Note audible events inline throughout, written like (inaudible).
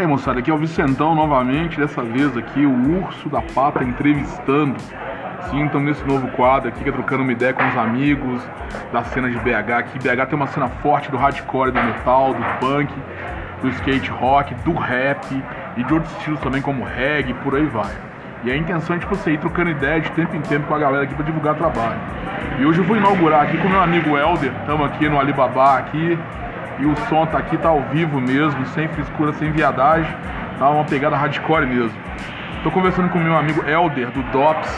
E aí, moçada, aqui é o Vicentão novamente, dessa vez aqui o Urso da Pata entrevistando. Sim, estamos nesse novo quadro aqui, que é trocando uma ideia com os amigos da cena de BH. Aqui BH tem uma cena forte do hardcore, do metal, do punk, do skate rock, do rap e de outros estilos também como reggae, por aí vai. E a intenção é tipo você ir trocando ideia de tempo em tempo com a galera aqui para divulgar trabalho. E hoje eu vou inaugurar aqui com meu amigo Elder, estamos aqui no Alibaba aqui, e o som tá aqui, tá ao vivo mesmo, sem frescura, sem viadagem. Tá uma pegada hardcore mesmo. Tô conversando com meu amigo Elder, do DOPS.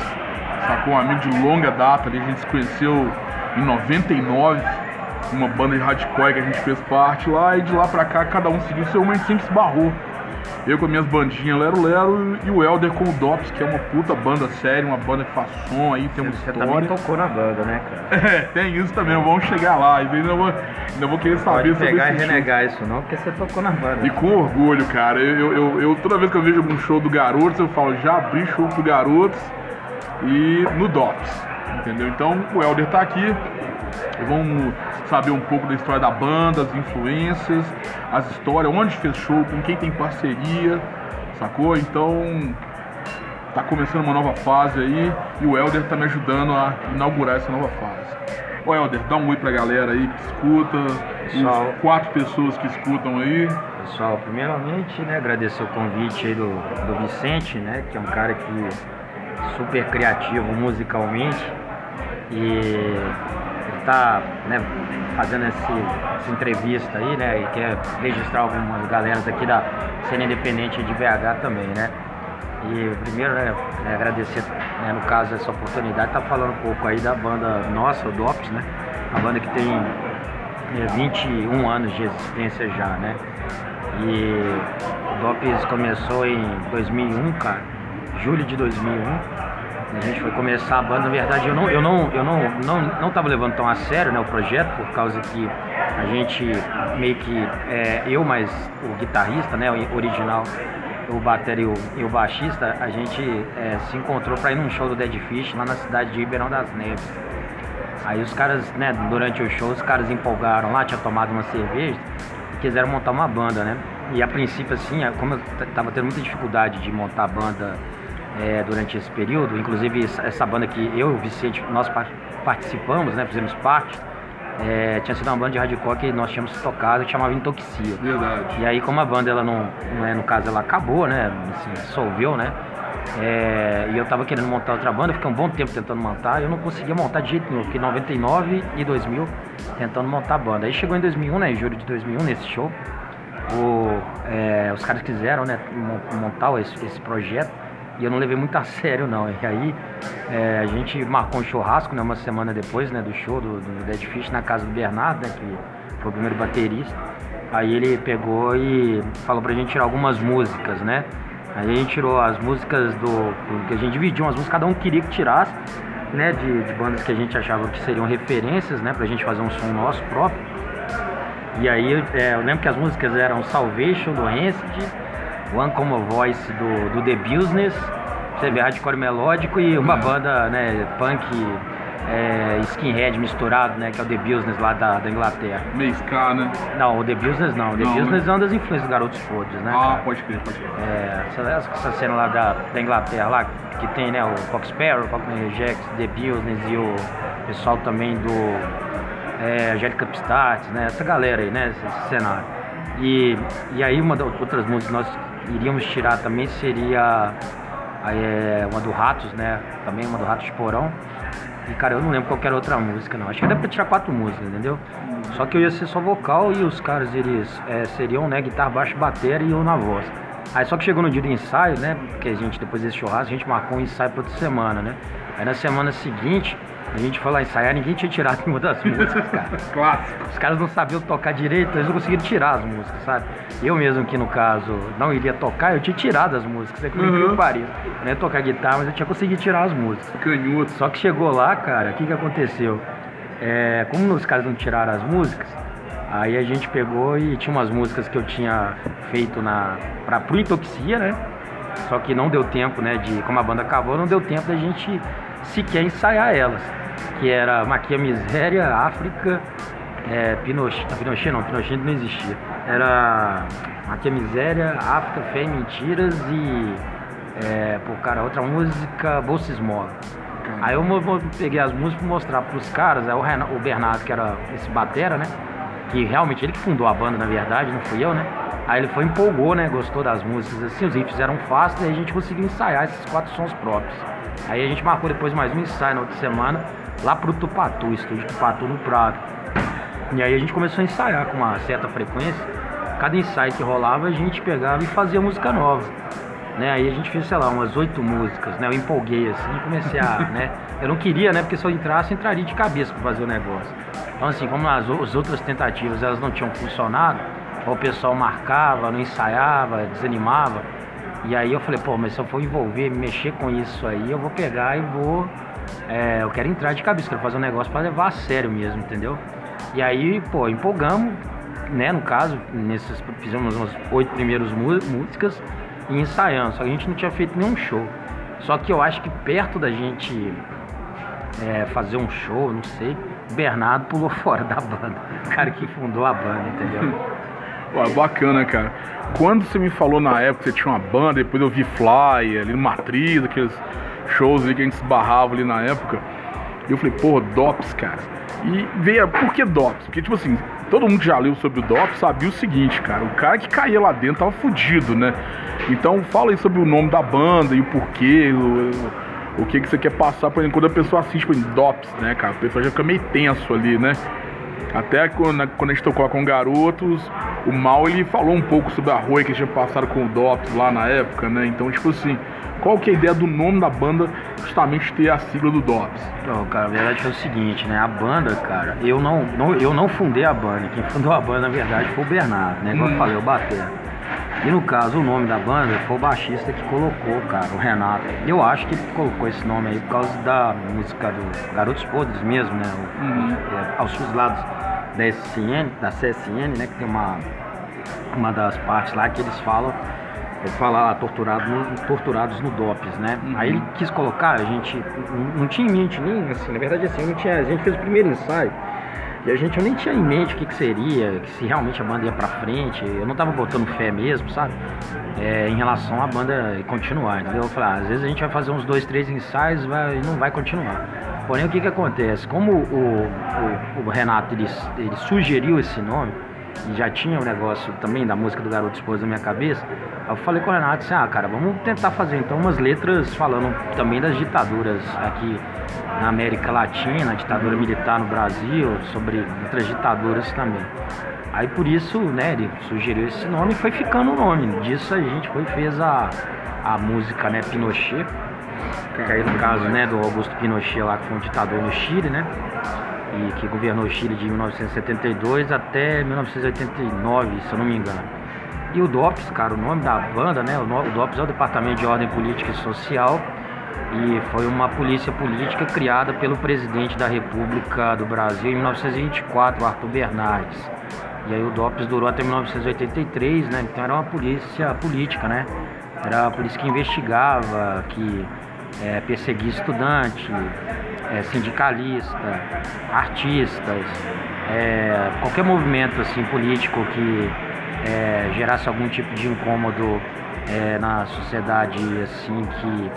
Sacou? Um amigo de longa data ali. A gente se conheceu em 99. Uma banda de hardcore que a gente fez parte lá. E de lá pra cá, cada um seguiu seu e sempre se barrou. Eu com as minhas bandinhas Lero Lero e o Elder com o Dops, que é uma puta banda séria, uma banda que faz som aí, tem uma Você história. também tocou na banda, né, cara? (laughs) É, tem isso também, vamos chegar lá. E ainda vou, ainda vou querer saber Pode sobre pegar e esse show. renegar isso não, porque você tocou na banda. E com orgulho, cara. Eu, eu, eu- toda vez que eu vejo algum show do Garotos, eu falo, já abri show pro Garotos e no DOPS. Entendeu? Então o Helder tá aqui. Vamos saber um pouco da história da banda, as influências, as histórias, onde fez show, com quem tem parceria, sacou? Então tá começando uma nova fase aí e o Helder tá me ajudando a inaugurar essa nova fase. Ô Helder, dá um oi pra galera aí que escuta, Pessoal. os quatro pessoas que escutam aí. Pessoal, primeiramente, né, agradecer o convite aí do, do Vicente, né, que é um cara que super criativo musicalmente e ele tá, né, fazendo esse, essa entrevista aí, né, e quer registrar algumas galeras aqui da cena independente de BH também, né. E primeiro, né, né, agradecer, né, no caso, essa oportunidade, tá falando um pouco aí da banda nossa, o DOPS, né, uma banda que tem é, 21 anos de existência já, né? E o DOPS começou em 2001, cara, julho de 2001. A gente foi começar a banda, na verdade eu não eu não eu não não, não tava levando tão a sério, né, o projeto por causa que a gente meio que é, eu mais o guitarrista, né, o original, o bateria e o, baixista, a gente é, se encontrou para ir num show do Dead Fish lá na cidade de Ribeirão das Neves. Aí os caras, né, durante o show, os caras empolgaram lá, tinha tomado uma cerveja e quiseram montar uma banda, né? E a princípio, assim, como eu tava tendo muita dificuldade de montar banda é, durante esse período, inclusive essa- banda que eu e o Vicente, nós par- participamos, né, fizemos parte, é, tinha sido uma banda de hardcore que nós tínhamos tocado, que chamava Intoxia. Verdade. E aí, como a banda, ela não, né, no caso, ela acabou, né? Assim, dissolveu, né? É, e eu tava querendo montar outra banda, eu fiquei um bom tempo tentando montar, eu não conseguia montar de jeito nenhum. Fiquei em 99 e 2000 tentando montar a banda. Aí chegou em 2001, né? Em julho de 2001, nesse show, o, é, os caras quiseram, né? mon- Montar esse, esse projeto. E eu não levei muito a sério, não. E aí é, a gente marcou um churrasco, né? Uma semana depois, né? Do show do, do Dead Fish na casa do Bernardo, né? Que foi o primeiro baterista. Aí ele pegou e falou pra gente tirar algumas músicas, né? Aí a gente tirou as músicas do. que a gente dividiu umas músicas, cada um queria que tirasse, né? De, de bandas que a gente achava que seriam referências, né? Pra gente fazer um som nosso próprio. E aí é, eu lembro que as músicas eram Salvation do Rancid, One Common Voice do, do The Business, você vê hardcore melódico e uma banda né, punk é, skinhead misturado, né? Que é o The Business lá da, da Inglaterra. Meio ska, né? Não, o The Business não. O The Não, Business né? é uma das influências do Garotos Podres, né? Ah, cara? pode crer, pode crer. É, essa, essa cena lá da, da Inglaterra lá, que tem né, o Fox Sparrow, o Cockney Rejects, The Business e o pessoal também do é, Angélica Pistats, né? Essa galera aí, né? Esse, esse cenário. E, e aí uma das outras músicas que nós iríamos tirar também seria é, uma do Ratos, né? Também uma do Ratos de Porão. E cara, eu não lembro qualquer outra música não. Acho que dá pra tirar quatro músicas, entendeu? Só que eu ia ser só vocal e os caras eles é, seriam, né, guitarra, baixo, bateria e eu na voz. Aí só que chegou no dia do ensaio, né? Porque a gente, depois desse churrasco, a gente marcou um ensaio pra outra semana, né? Aí na semana seguinte, a gente foi lá ensaiar, ninguém tinha tirado nenhuma das (laughs) músicas, cara. Clássico. Os caras não sabiam tocar direito, eles não conseguiram tirar as músicas, sabe? Eu mesmo que no caso não iria tocar, eu tinha tirado as músicas, é por incrível Uhum. que pareça. Eu não ia tocar guitarra, mas eu tinha conseguido tirar as músicas. Canhoto. Só que chegou lá, cara, o que, que aconteceu? É, como os caras não tiraram as músicas, aí a gente pegou e tinha umas músicas que eu tinha feito na pra pro Intoxia, né? Só que não deu tempo, né? De como a banda acabou, não deu tempo da gente sequer ensaiar elas. Que era Maquia Miséria, África, é, Pinochet, não, Pinochet não, Pinochet não existia. Era Aqui é Miséria, África, Fé e Mentiras e. É, pô, cara, outra música, Bolsa Esmola. Aí eu peguei as músicas pra mostrar pros caras, aí o, Renato, o Bernardo, que era esse batera, né? Que realmente ele que fundou a banda, na verdade, não fui eu, né? Aí ele foi, empolgou, né? Gostou das músicas, assim, os riffs eram fáceis, e a gente conseguiu ensaiar esses quatro sons próprios. Aí a gente marcou depois mais um ensaio na outra semana, lá pro Tupatu, estúdio Tupatu no Prado. E aí a gente começou a ensaiar com uma certa frequência. Cada ensaio que rolava, a gente pegava e fazia música nova. Né? Aí a gente fez, sei lá, umas oito músicas, né? Eu empolguei assim, comecei a, (laughs) né? Eu não queria, né? Porque se eu entrasse, eu entraria de cabeça para fazer o negócio. Então assim, como as, as outras tentativas elas não tinham funcionado, o pessoal marcava, não ensaiava, desanimava. E aí eu falei, pô, mas se eu for envolver, mexer com isso aí, eu vou pegar e vou. É, eu quero entrar de cabeça, quero fazer um negócio para levar a sério mesmo, entendeu? E aí, pô, empolgamos, né? No caso, nesses, fizemos umas oito primeiras músicas e ensaiando, só que a gente não tinha feito nenhum show. Só que eu acho que perto da gente é, fazer um show, não sei, Bernardo pulou (laughs) fora da banda. O cara que fundou a banda, entendeu? Pô, bacana, cara. Quando você me falou na época que você tinha uma banda, depois eu vi Fly, ali no Matriz, aqueles shows ali que a gente se barrava ali na época, eu falei, pô, DOPS, cara. E veio, por que DOPS? Porque, tipo assim, todo mundo que já leu sobre o DOPS sabia o seguinte, cara, o cara que caía lá dentro tava fudido, né? Então fala aí sobre o nome da banda e o porquê, o, o que, que você quer passar pra quando a pessoa assiste com DOPS, né, cara? A pessoa já fica meio tenso ali, né? Até quando, quando a gente tocou com garotos, o Mal ele falou um pouco sobre a Rui que tinha passado com o DOPS lá na época, né? Então, tipo assim, qual que é a ideia do nome da banda justamente ter a sigla do DOPS? Não, cara, a verdade foi o seguinte, né? A banda, cara, eu não, não, eu não fundei a banda. Quem fundou a banda, na verdade, foi o Bernardo, né? Como hum. eu falei, o Bater. E no caso, o nome da banda foi o baixista que colocou, cara, o Renato. Eu acho que ele colocou esse nome aí por causa da música do Garotos Podres mesmo, né? O, uhum. é, aos seus lados da SCN, da CSN, né? Que tem uma, uma das partes lá que eles falam ele fala lá, torturado no, torturados no DOPS, né? Uhum. Aí ele quis colocar, a gente não, não tinha em mente nem, assim, na verdade assim, não tinha, a gente fez o primeiro ensaio, e a gente nem tinha em mente o que, que seria, que se realmente a banda ia pra frente. Eu não tava botando fé mesmo, sabe? É, em relação à banda continuar, entendeu? Eu falei, ah, às vezes a gente vai fazer uns dois, três ensaios vai, e não vai continuar. Porém, o que que acontece? Como o, o, o Renato ele, ele sugeriu esse nome, e já tinha o um negócio também da música do Garoto Esposa na minha cabeça, eu falei com o Renato assim, ah, cara, vamos tentar fazer então umas letras falando também das ditaduras aqui na América Latina, ditadura militar no Brasil, sobre outras ditaduras também. Aí por isso, né, ele sugeriu esse nome e foi ficando o nome. Disso a gente foi fez a, a música, né, Pinochet, que aí no caso, né, do Augusto Pinochet lá, que foi um ditador no Chile, né, e que governou o Chile de 1972 até 1989, se eu não me engano. E o DOPS, cara, o nome da banda, né, o DOPS é o Departamento de Ordem Política e Social, e foi uma polícia política criada pelo presidente da República do Brasil em 1924, Arthur Bernardes. E aí o DOPS durou até 1983, né? Então era uma polícia política, né? Era a polícia que investigava, que é, perseguia estudante, é, sindicalista, artistas, é, qualquer movimento assim político que é, gerasse algum tipo de incômodo é, na sociedade assim que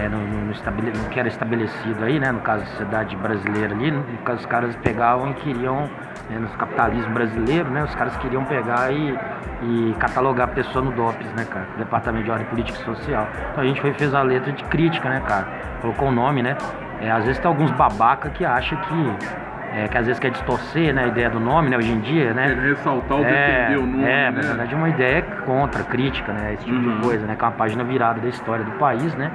é, no, estabele, no, que era estabelecido aí, né, no caso da sociedade brasileira ali, no caso os caras pegavam e queriam, né, no capitalismo brasileiro, né, os caras queriam pegar e, e catalogar a pessoa no DOPS, né, cara, Departamento de Ordem Política e Social. Então a gente foi fez a letra de crítica, né, cara, colocou o nome, né, é, às vezes tem alguns babaca que acham que é, que às vezes quer distorcer né, a ideia do nome, né, hoje em dia, né? Ressaltar ou é, defender o nome, É, né? na verdade é uma ideia contra, crítica, né, esse tipo uhum. de coisa, né, que é uma página virada da história do país, né,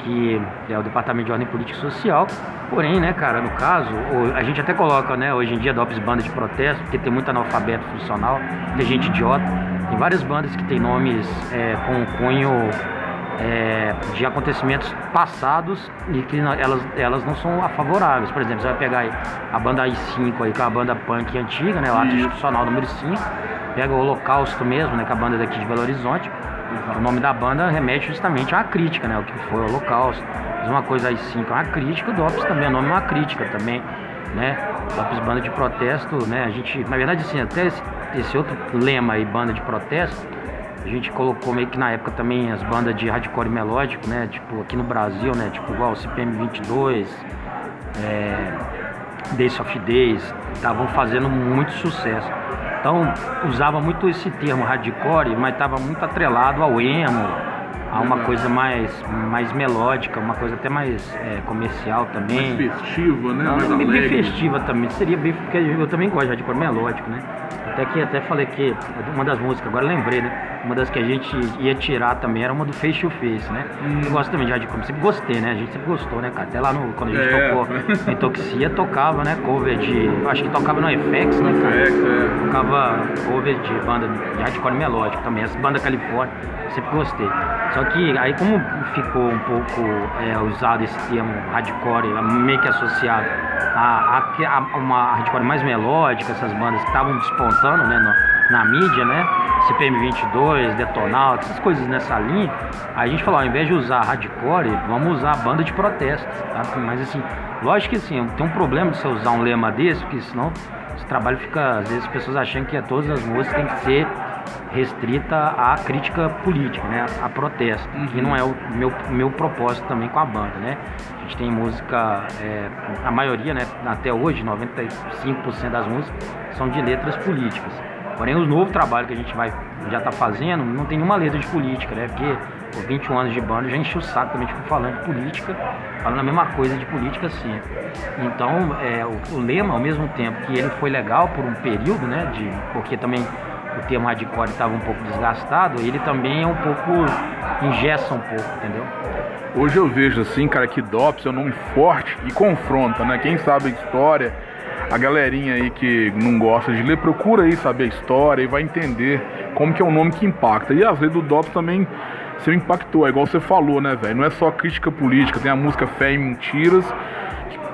que é o Departamento de Ordem Política e Social, porém, né, cara, no caso, a gente até coloca, né, hoje em dia DOPS banda de protesto, porque tem muito analfabeto funcional, tem gente idiota, tem várias bandas que tem nomes é, com cunho é, de acontecimentos passados e que elas, elas não são favoráveis. Por exemplo, você vai pegar a banda I5 aí, que é a banda punk antiga, né? O ato institucional número 5. Pega o Holocausto mesmo, né? Que é a banda daqui de Belo Horizonte. O nome da banda remete justamente à crítica, né? O que foi o Holocausto. Uma coisa I5 é uma crítica, o DOPS também, o nome é uma crítica também, né? DOPS banda de protesto, né? A gente, na verdade, assim, até esse outro lema aí, banda de protesto, a gente colocou meio que na época também as bandas de hardcore melódico, né? Tipo, aqui no Brasil, né? Tipo, igual o CPM 22, é, Days of Days, estavam fazendo muito sucesso. Então, usava muito esse termo hardcore, mas estava muito atrelado ao emo, a uma uhum. coisa mais, mais melódica, uma coisa até mais é, comercial também. Mais festiva, né? Não, mais bem, bem festiva também. Seria bem, porque eu também gosto de hardcore melódico, né? Até que até falei que uma das músicas, agora lembrei, né? Uma das que a gente ia tirar também era uma do Face to Face, né? Hum. Eu gosto também de hardcore, sempre gostei, né? A gente sempre gostou, né, cara? Até lá no, quando a gente é. tocou em Toxia, tocava, né? Cover de. Acho que tocava no FX, né, cara? FX, é. Tocava cover de banda de hardcore melódico também, essa banda Califórnia, sempre gostei. Só que aí como ficou um pouco é, usado esse termo hardcore, meio que associado a, a, a uma hardcore mais melódica, essas bandas que estavam despontando, né? No, na mídia, né? CPM 22, Detonautas, essas coisas nessa linha. A gente falou, ao invés de usar hardcore, vamos usar banda de protesto, tá? Mas assim, lógico que assim, tem um problema de você usar um lema desse, porque senão esse trabalho fica, às vezes as pessoas acham que todas as músicas têm que ser restrita à crítica política, né, a protesto, uhum. que não é o meu, meu propósito também com a banda, né. A gente tem música, é, a maioria, né, até hoje, 95% das músicas são de letras políticas. Porém, o novo trabalho que a gente vai já está fazendo não tem nenhuma letra de política, né? Porque por 21 anos de banda já enchi o saco também, tipo, falando de política, falando a mesma coisa de política assim. Então, é, o, o, lema, ao mesmo tempo que ele foi legal por um período, né? De, porque também o termo hardcore estava um pouco desgastado, ele também é um pouco. ingessa um pouco, entendeu? Hoje eu vejo assim, cara, que DOPS é um nome forte e confronta, né? Quem sabe a história a galerinha aí que não gosta de ler, procura aí saber a história e vai entender como que é um nome que impacta. E às vezes do Dops também se impactou, é igual você falou, né, velho? Não é só crítica política, tem a música Fé e Mentiras,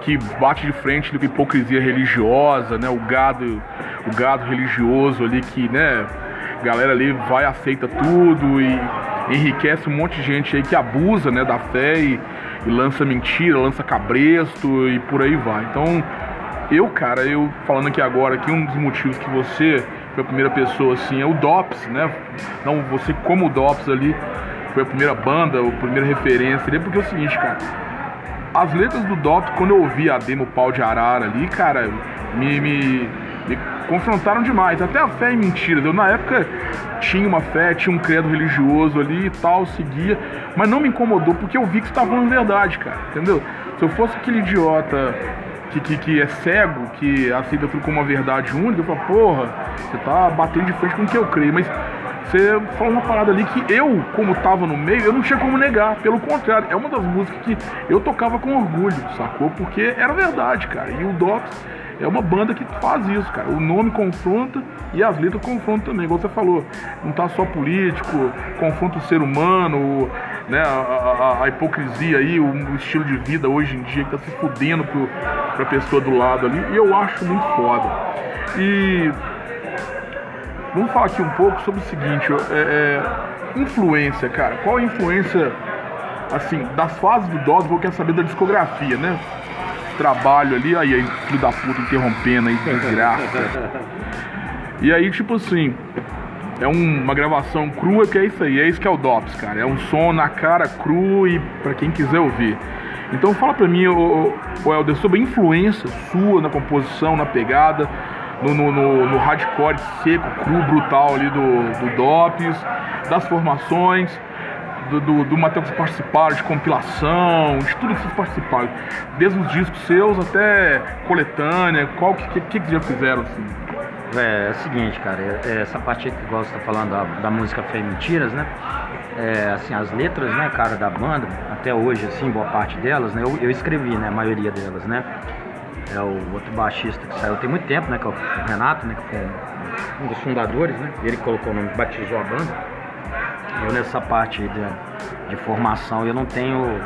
que bate de frente com hipocrisia religiosa, né? O gado, o gado religioso ali que, né, a galera ali vai aceita tudo e enriquece um monte de gente aí que abusa, né, da fé e, e lança mentira, lança cabresto e por aí vai. Então, eu, cara, eu falando aqui agora que um dos motivos que você foi a primeira pessoa assim é o DOPS, né? Não, você como DOPS ali foi a primeira banda, a primeira referência porque é o seguinte, cara. As letras do DOPS, quando eu ouvi a demo Pau de Arara ali, cara, me, me, me confrontaram demais. Até a fé e mentiras. Eu na época tinha uma fé, tinha um credo religioso ali e tal, seguia, mas não me incomodou porque eu vi que você estava falando verdade, cara, entendeu? Se eu fosse aquele idiota que, que, que, é cego, que aceita tudo como uma verdade única, fala, porra, você tá batendo de frente com o que eu creio, mas você falou uma parada ali que eu, como tava no meio, eu não tinha como negar. Pelo contrário, é uma das músicas que eu tocava com orgulho, sacou? Porque era verdade, cara. E o Docs é uma banda que faz isso, cara. O nome confronta e as letras confrontam também, igual você falou. Não tá só político, confronta o ser humano, né, a, a, a hipocrisia aí, o, o, estilo de vida hoje em dia que tá se fudendo pro, pra pessoa do lado ali. E eu acho muito foda. E vamos falar aqui um pouco sobre o seguinte, é, é, influência, cara. Qual a influência, assim, das fases do Dog, eu quero saber da discografia, né? trabalho ali, aí, aí filho da puta interrompendo aí, desgraça. (laughs) E aí, tipo assim, é um, uma gravação crua que é isso aí, é isso que é o DOPS, cara. É um som na cara cru e para quem quiser ouvir. Então fala pra mim, o Helder, sobre a influência sua na composição, na pegada, no, no, no, no hardcore seco, cru, brutal ali do, do DOPS, das formações do, do, do material que vocês participaram, de compilação, de tudo que vocês participaram, desde os discos seus até coletânea, qual que, que, que já fizeram assim? É, é o seguinte, cara, é, é essa parte que você tá falando da, da música Fé Mentiras, né? É, assim, as letras, né, cara, da banda, até hoje, assim, boa parte delas, né, eu, eu escrevi, né, a maioria delas, né? É o outro baixista que saiu tem muito tempo, né, que é o Renato, né, que foi um dos fundadores, né? Ele colocou o nome, batizou a banda. Eu nessa parte de, de formação eu não tenho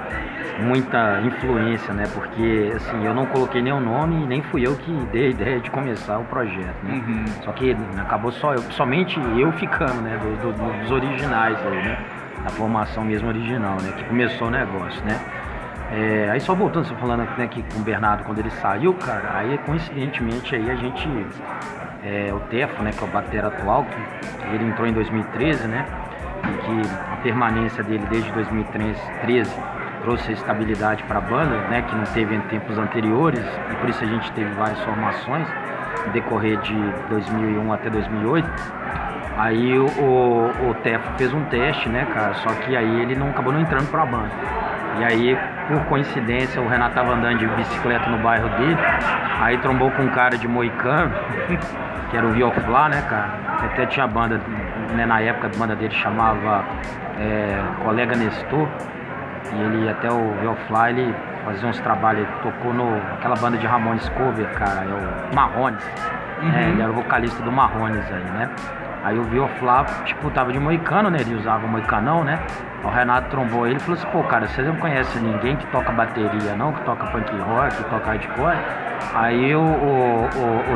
muita influência, né? Porque assim, eu não coloquei nenhum nome e nem fui eu que dei a ideia de começar o projeto, né? Uhum. Só que acabou só eu, somente eu ficando, né? Do, do, dos originais aí, né? Da formação mesmo original, né? Que começou o negócio, né? É, aí só voltando, você falando né, com o Bernardo quando ele saiu, cara, aí coincidentemente aí a gente é, o Tefo, né, que é o batera atual, que ele entrou em 2013, né, e que a permanência dele desde 2013 trouxe estabilidade para a banda, né, que não teve em tempos anteriores, e por isso a gente teve várias formações decorrer de 2001 até 2008. Aí o, o, o Tefo fez um teste, né, cara, só que aí ele não acabou não entrando para a banda. E aí, por coincidência, o Renato tava andando de bicicleta no bairro dele, aí trombou com um cara de Moicano, (laughs) que era o Vioflá, né, cara? Até tinha banda, né, na época a banda dele chamava é, Colega Nestor, e ele até o Vioflá, ele fazia uns trabalhos, tocou no aquela banda de Ramones cover, cara, é o Marrones. Uhum. É, ele era o vocalista do Marrones aí, né? Aí o Vioflá, tipo, tava de moicano, né? Ele usava moicanão, né? O Renato trombou ele e falou assim, pô, cara, vocês não conhecem ninguém que toca bateria, não? Que toca punk rock, que toca hardcore? Aí o, o,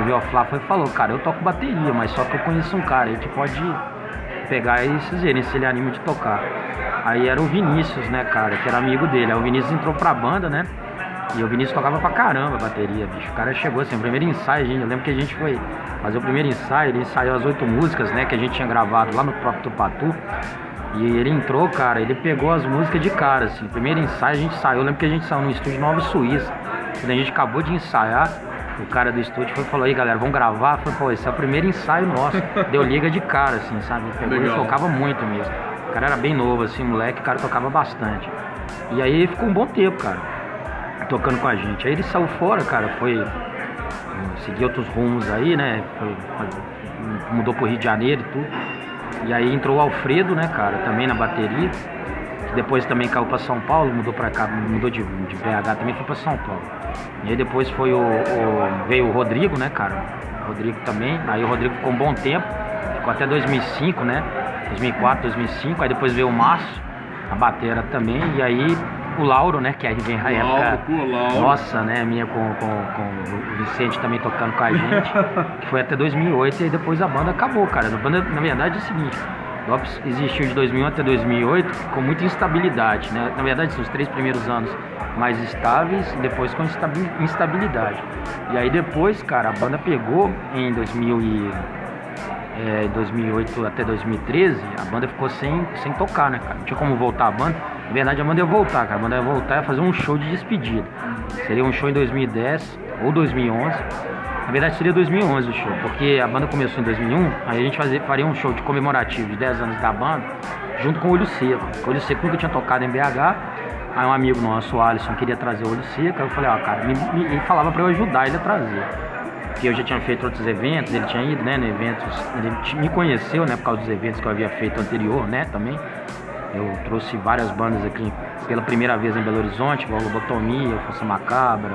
o, o foi falou, cara, eu toco bateria, mas só que eu conheço um cara aí que pode pegar e vocês verem se ele anima de tocar. Aí era o Vinícius, né, cara, que era amigo dele. Aí o Vinícius entrou pra banda, né? E o Vinícius tocava pra caramba a bateria, bicho. O cara chegou assim, o primeiro ensaio, gente. Eu lembro que a gente foi fazer o primeiro ensaio, ele ensaiou as oito músicas, né, que a gente tinha gravado lá no próprio Tupatu. E ele entrou, cara, ele pegou as músicas de cara, assim. Primeiro ensaio a gente saiu, eu lembro que a gente saiu no estúdio Nova Suíça. Quando a gente acabou de ensaiar, o cara do estúdio foi falou, aí galera, vamos gravar? Foi, pô, esse é o primeiro ensaio nosso. (laughs) Deu liga de cara, assim, sabe? Pegou e tocava muito mesmo. O cara era bem novo, assim, moleque, o cara tocava bastante. E aí ficou um bom tempo, cara, tocando com a gente. Aí ele saiu fora, cara, foi seguir outros rumos aí, né? Foi, mudou pro Rio de Janeiro e tudo. E aí entrou o Alfredo, né, cara, também na bateria. Depois também caiu para São Paulo, mudou para cá, mudou de, de BH também foi para São Paulo. E aí depois foi o, o, veio o Rodrigo, né, cara? O Rodrigo também. Aí o Rodrigo ficou um bom tempo, ficou até 2005, né? 2004, 2005. Aí depois veio o Márcio, a batera também. E aí o Lauro, né? Que vem a época. Lauro. Nossa, né? Minha com, com, com, o Vicente também tocando com a gente. (laughs) que foi até 2008 e depois a banda acabou, cara. A banda, na verdade, é o seguinte. Lopes existiu de 2001 até 2008 com muita instabilidade, né? Na verdade, são os três primeiros anos mais estáveis, depois com instabilidade. E aí depois, cara, a banda pegou em 2000 e, é, 2008 até 2013, a banda ficou sem, sem tocar, né, cara? Não tinha como voltar a banda. Na verdade, a banda ia voltar, cara. A banda ia voltar e fazer um show de despedida. Seria um show em 2010 ou 2011. Na verdade, seria 2011 o show, porque a banda começou em 2001. Aí a gente fazia, faria um show de comemorativo de 10 anos da banda, junto com o Olho Seco. O Olho Seco nunca tinha tocado em BH. Aí um amigo nosso, o Alisson, queria trazer o Olho Seco. Aí eu falei, ó, cara, me, me, ele falava pra eu ajudar ele a trazer. Porque eu já tinha feito outros eventos, ele tinha ido, né, no eventos. Ele me conheceu, né, por causa dos eventos que eu havia feito anterior, né, também. Eu trouxe várias bandas aqui pela primeira vez em Belo Horizonte, Lobotomia, Força Macabra,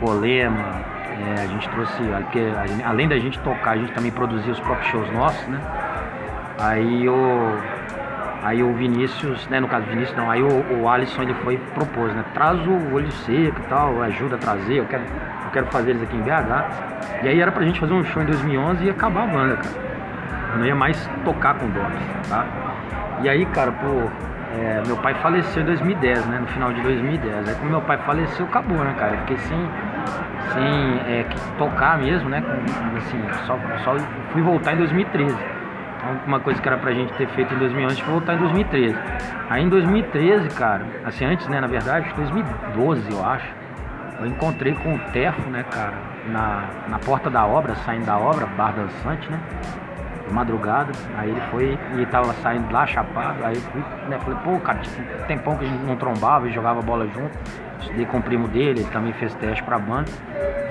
Colema. É, a gente trouxe, além da gente tocar, a gente também produzia os próprios shows nossos, né? Aí o, aí o Vinícius, né? No caso Vinícius não, aí o, o Alisson ele foi propôs, né? Traz o olho seco e tal, ajuda a trazer, eu quero, eu quero fazer eles aqui em BH. E aí era pra gente fazer um show em 2011 e acabar a banda, cara. Eu não ia mais tocar com Dogs, tá? E aí, cara, pô, é, meu pai faleceu em 2010, né? No final de 2010. Aí quando meu pai faleceu, acabou, né, cara? Eu fiquei sem, sem é, tocar mesmo, né? Com, assim, só, só fui voltar em 2013. Então, uma coisa que era pra gente ter feito em 2011, a gente foi voltar em 2013. Aí em 2013, cara, assim, antes, né, na verdade, 2012, eu acho, eu encontrei com o Tefo, né, cara, na, na porta da obra, saindo da obra, Bar Dançante, né? Madrugada, aí ele foi e tava saindo lá chapado, aí fui, né, falei, pô, cara, tipo, tempão que a gente não trombava e jogava bola junto. Estudei com o primo dele, ele também fez teste pra banda.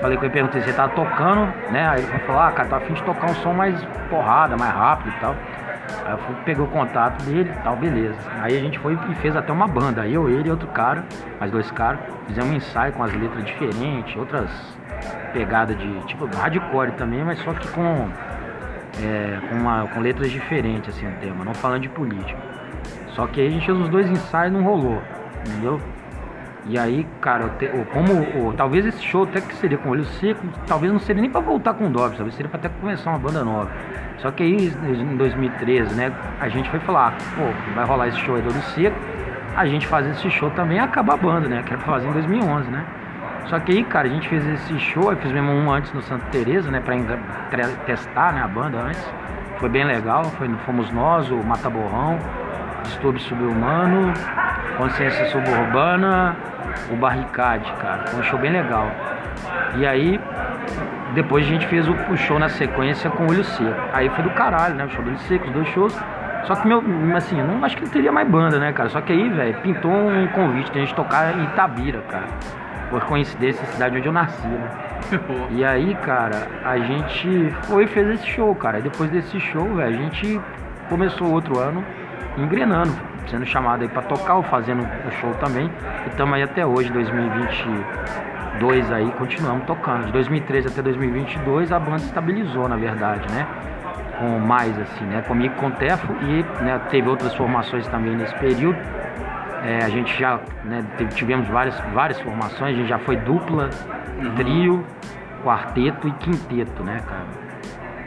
Falei com ele, perguntei se ele tava tocando, né? Aí ele falou, ah, cara, tô afim de tocar um som mais porrada, mais rápido e tal. Aí eu fui, peguei o contato dele e tal, beleza. Aí a gente foi e fez até uma banda. Eu, ele e outro cara, mais dois caras, fizemos um ensaio com as letras diferentes, outras pegadas de tipo hardcore também, mas só que com é, com, uma, com letras diferentes, assim, o tema, não falando de política. Só que aí a gente fez os dois ensaios e não rolou, entendeu? E aí, cara, te, como talvez esse show até que seria com olho seco, talvez não seria nem para voltar com o Dobbs, talvez seria para até começar uma banda nova. Só que aí em 2013, né, a gente foi falar, pô, vai rolar esse show aí do olho seco, a gente fazer esse show também e acabar a banda, né, que era pra fazer em 2011, né? Só que aí, cara, a gente fez esse show, aí fizemos um antes no Santa Teresa, né, pra testar, né, a banda antes. Foi bem legal, foi, fomos nós, o Mata Borrão, Distúrbio Subhumano, Consciência Suburbana, o Barricade, cara. Foi um show bem legal. E aí, depois a gente fez o, o show na sequência com o Olho Seco. Aí foi do caralho, né? O show do Olho Seco, os dois shows. Só que meu, assim, não acho que não teria mais banda, né, cara? Só que aí, velho, pintou um convite de a gente tocar em Itabira, cara. Por coincidência, a cidade onde eu nasci, né? (laughs) e aí, cara, a gente foi e fez esse show, cara. E depois desse show, velho, a gente começou outro ano engrenando, sendo chamado aí pra tocar ou fazendo o show também. E estamos aí até hoje, 2022 aí, continuamos tocando. De 2013 até 2022 a banda estabilizou, na verdade, né? Com mais assim, né? Comigo com o Tefo e né, teve outras formações também nesse período. É, a gente já né, tivemos várias, várias formações, a gente já foi dupla, uhum. trio, quarteto e quinteto, né, cara?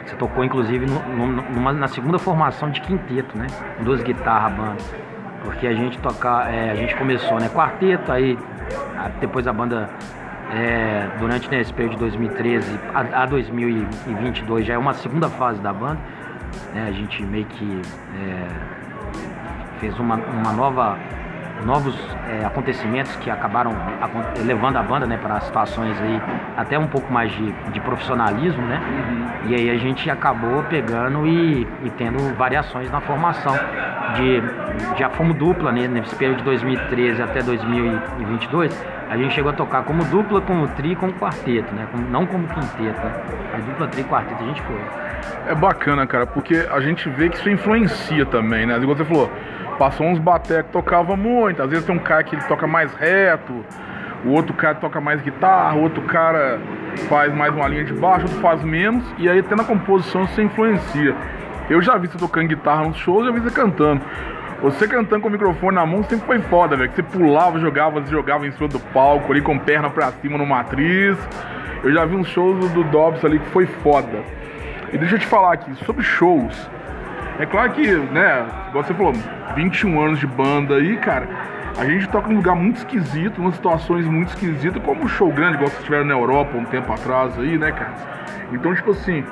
Você tocou inclusive no, numa, na segunda formação de quinteto, né? Duas guitarras, banda. Porque a gente toca, é, a gente começou, né? Quarteto, aí depois a banda é, durante né, esse período de 2013 a, a, 2022 já é uma segunda fase da banda. Né? A gente meio que é, fez uma, uma nova novos é, acontecimentos que acabaram levando a banda né, para situações aí até um pouco mais de, de profissionalismo, né? Uhum. E aí a gente acabou pegando e, e, tendo variações na formação. De, já fomos dupla né, nesse período de 2013 até 2022. A gente chegou a tocar como dupla, como tri, como quarteto, né? Não como quinteto, né? A dupla, tri, quarteto a gente foi. É bacana, cara, porque a gente vê que isso influencia também, né? Igual você falou, Passou uns baté que tocava muito. Às vezes tem um cara que ele toca mais reto, o outro cara toca mais guitarra, o outro cara faz mais uma linha de baixo, outro faz menos. E aí até na composição você influencia. Eu já vi você tocando guitarra nos shows, já vi você cantando. Você cantando com o microfone na mão sempre foi foda, velho. Você pulava, jogava, jogava em cima do palco ali com perna pra cima no matriz. Eu já vi uns shows do Dobbs ali que foi foda. E deixa eu te falar aqui, sobre shows. É claro que, né, igual você falou, 21 anos de banda aí, cara, a gente toca num lugar muito esquisito, em situações muito esquisitas, como um show grande, igual vocês tiveram na Europa um tempo atrás aí, né, cara? Então, tipo assim,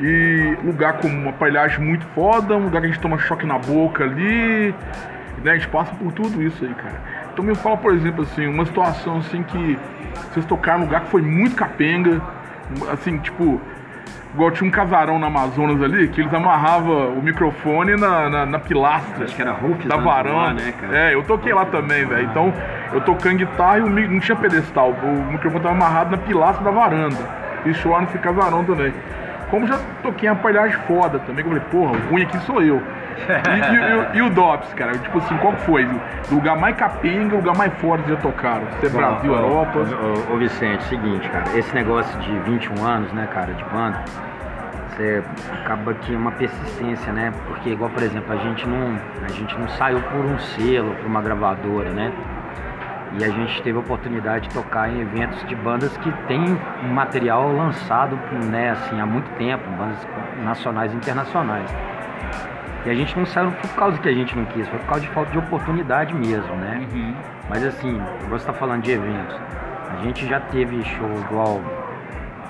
e lugar com uma palhagem muito foda, um lugar que a gente toma choque na boca ali, né? A gente passa por tudo isso aí, cara. Então me fala, por exemplo, assim, uma situação assim que vocês tocaram num lugar que foi muito capenga, assim, tipo, Igual tinha um casarão na Amazonas ali, que eles amarravam o microfone na, na, na pilastra. Acho que era Rufus da varanda. né, cara? É, eu toquei lá também, velho. Então, eu tocando guitarra e o, não tinha pedestal. O microfone tava amarrado na pilastra da varanda. Fiz show nesse casarão também. Como já toquei em aparelhagem foda também, que eu falei, porra, o ruim aqui sou eu. E, e, e, e o Dops, cara? Tipo assim, qual foi? O lugar mais capenga, o lugar mais forte que já tocaram? Você é Brasil, Europa? Ô, ô, Vicente, seguinte, cara, esse negócio de 21 anos, né, cara, de banda, você acaba que é uma persistência, né? Porque igual, por exemplo, a gente não, a gente não saiu por um selo, por uma gravadora, né? E a gente teve a oportunidade de tocar em eventos de bandas que têm material lançado, né, assim, há muito tempo, bandas nacionais e internacionais. E a gente não saiu por causa que a gente não quis, foi por causa de falta de oportunidade mesmo, né? Uhum. Mas assim, você está falando de eventos. A gente já teve show igual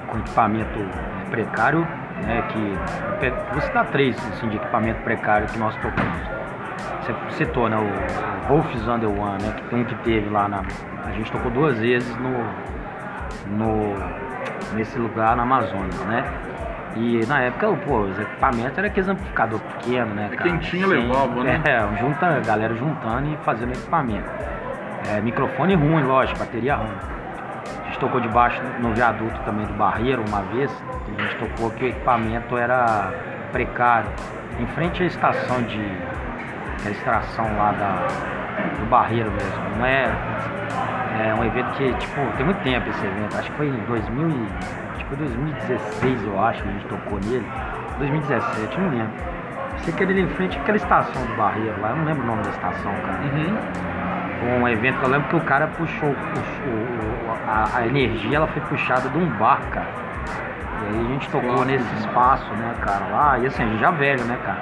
com equipamento precário, né? Que você dá três assim, de equipamento precário que nós tocamos. Você citou, né? O, Wolf's Under One, né? Que um que teve lá na. A gente tocou duas vezes no. no nesse lugar na Amazonas, né? E na época, pô, os equipamentos era aqueles amplificador pequeno, né? É cara? Quem tinha levava, né? É, junta a galera juntando e fazendo equipamento. É, microfone ruim, lógico, bateria ruim. A gente tocou debaixo no viaduto também do Barreiro uma vez. A gente tocou que o equipamento era precário. Em frente à estação de. a extração lá da, do Barreiro mesmo. Não é. É um evento que, tipo, tem muito tempo esse evento. Acho que foi em 2000 e foi 2016, eu acho, que a gente tocou nele. 2017, não lembro. Sei que ele em frente àquela estação do Barreiro lá, eu não lembro o nome da estação, cara. Uhum. Um evento que eu lembro que o cara puxou, puxou a, a, energia ela foi puxada de um bar, cara. E aí a gente tocou nesse espaço, né, cara, lá, e assim, a gente já velho, né, cara.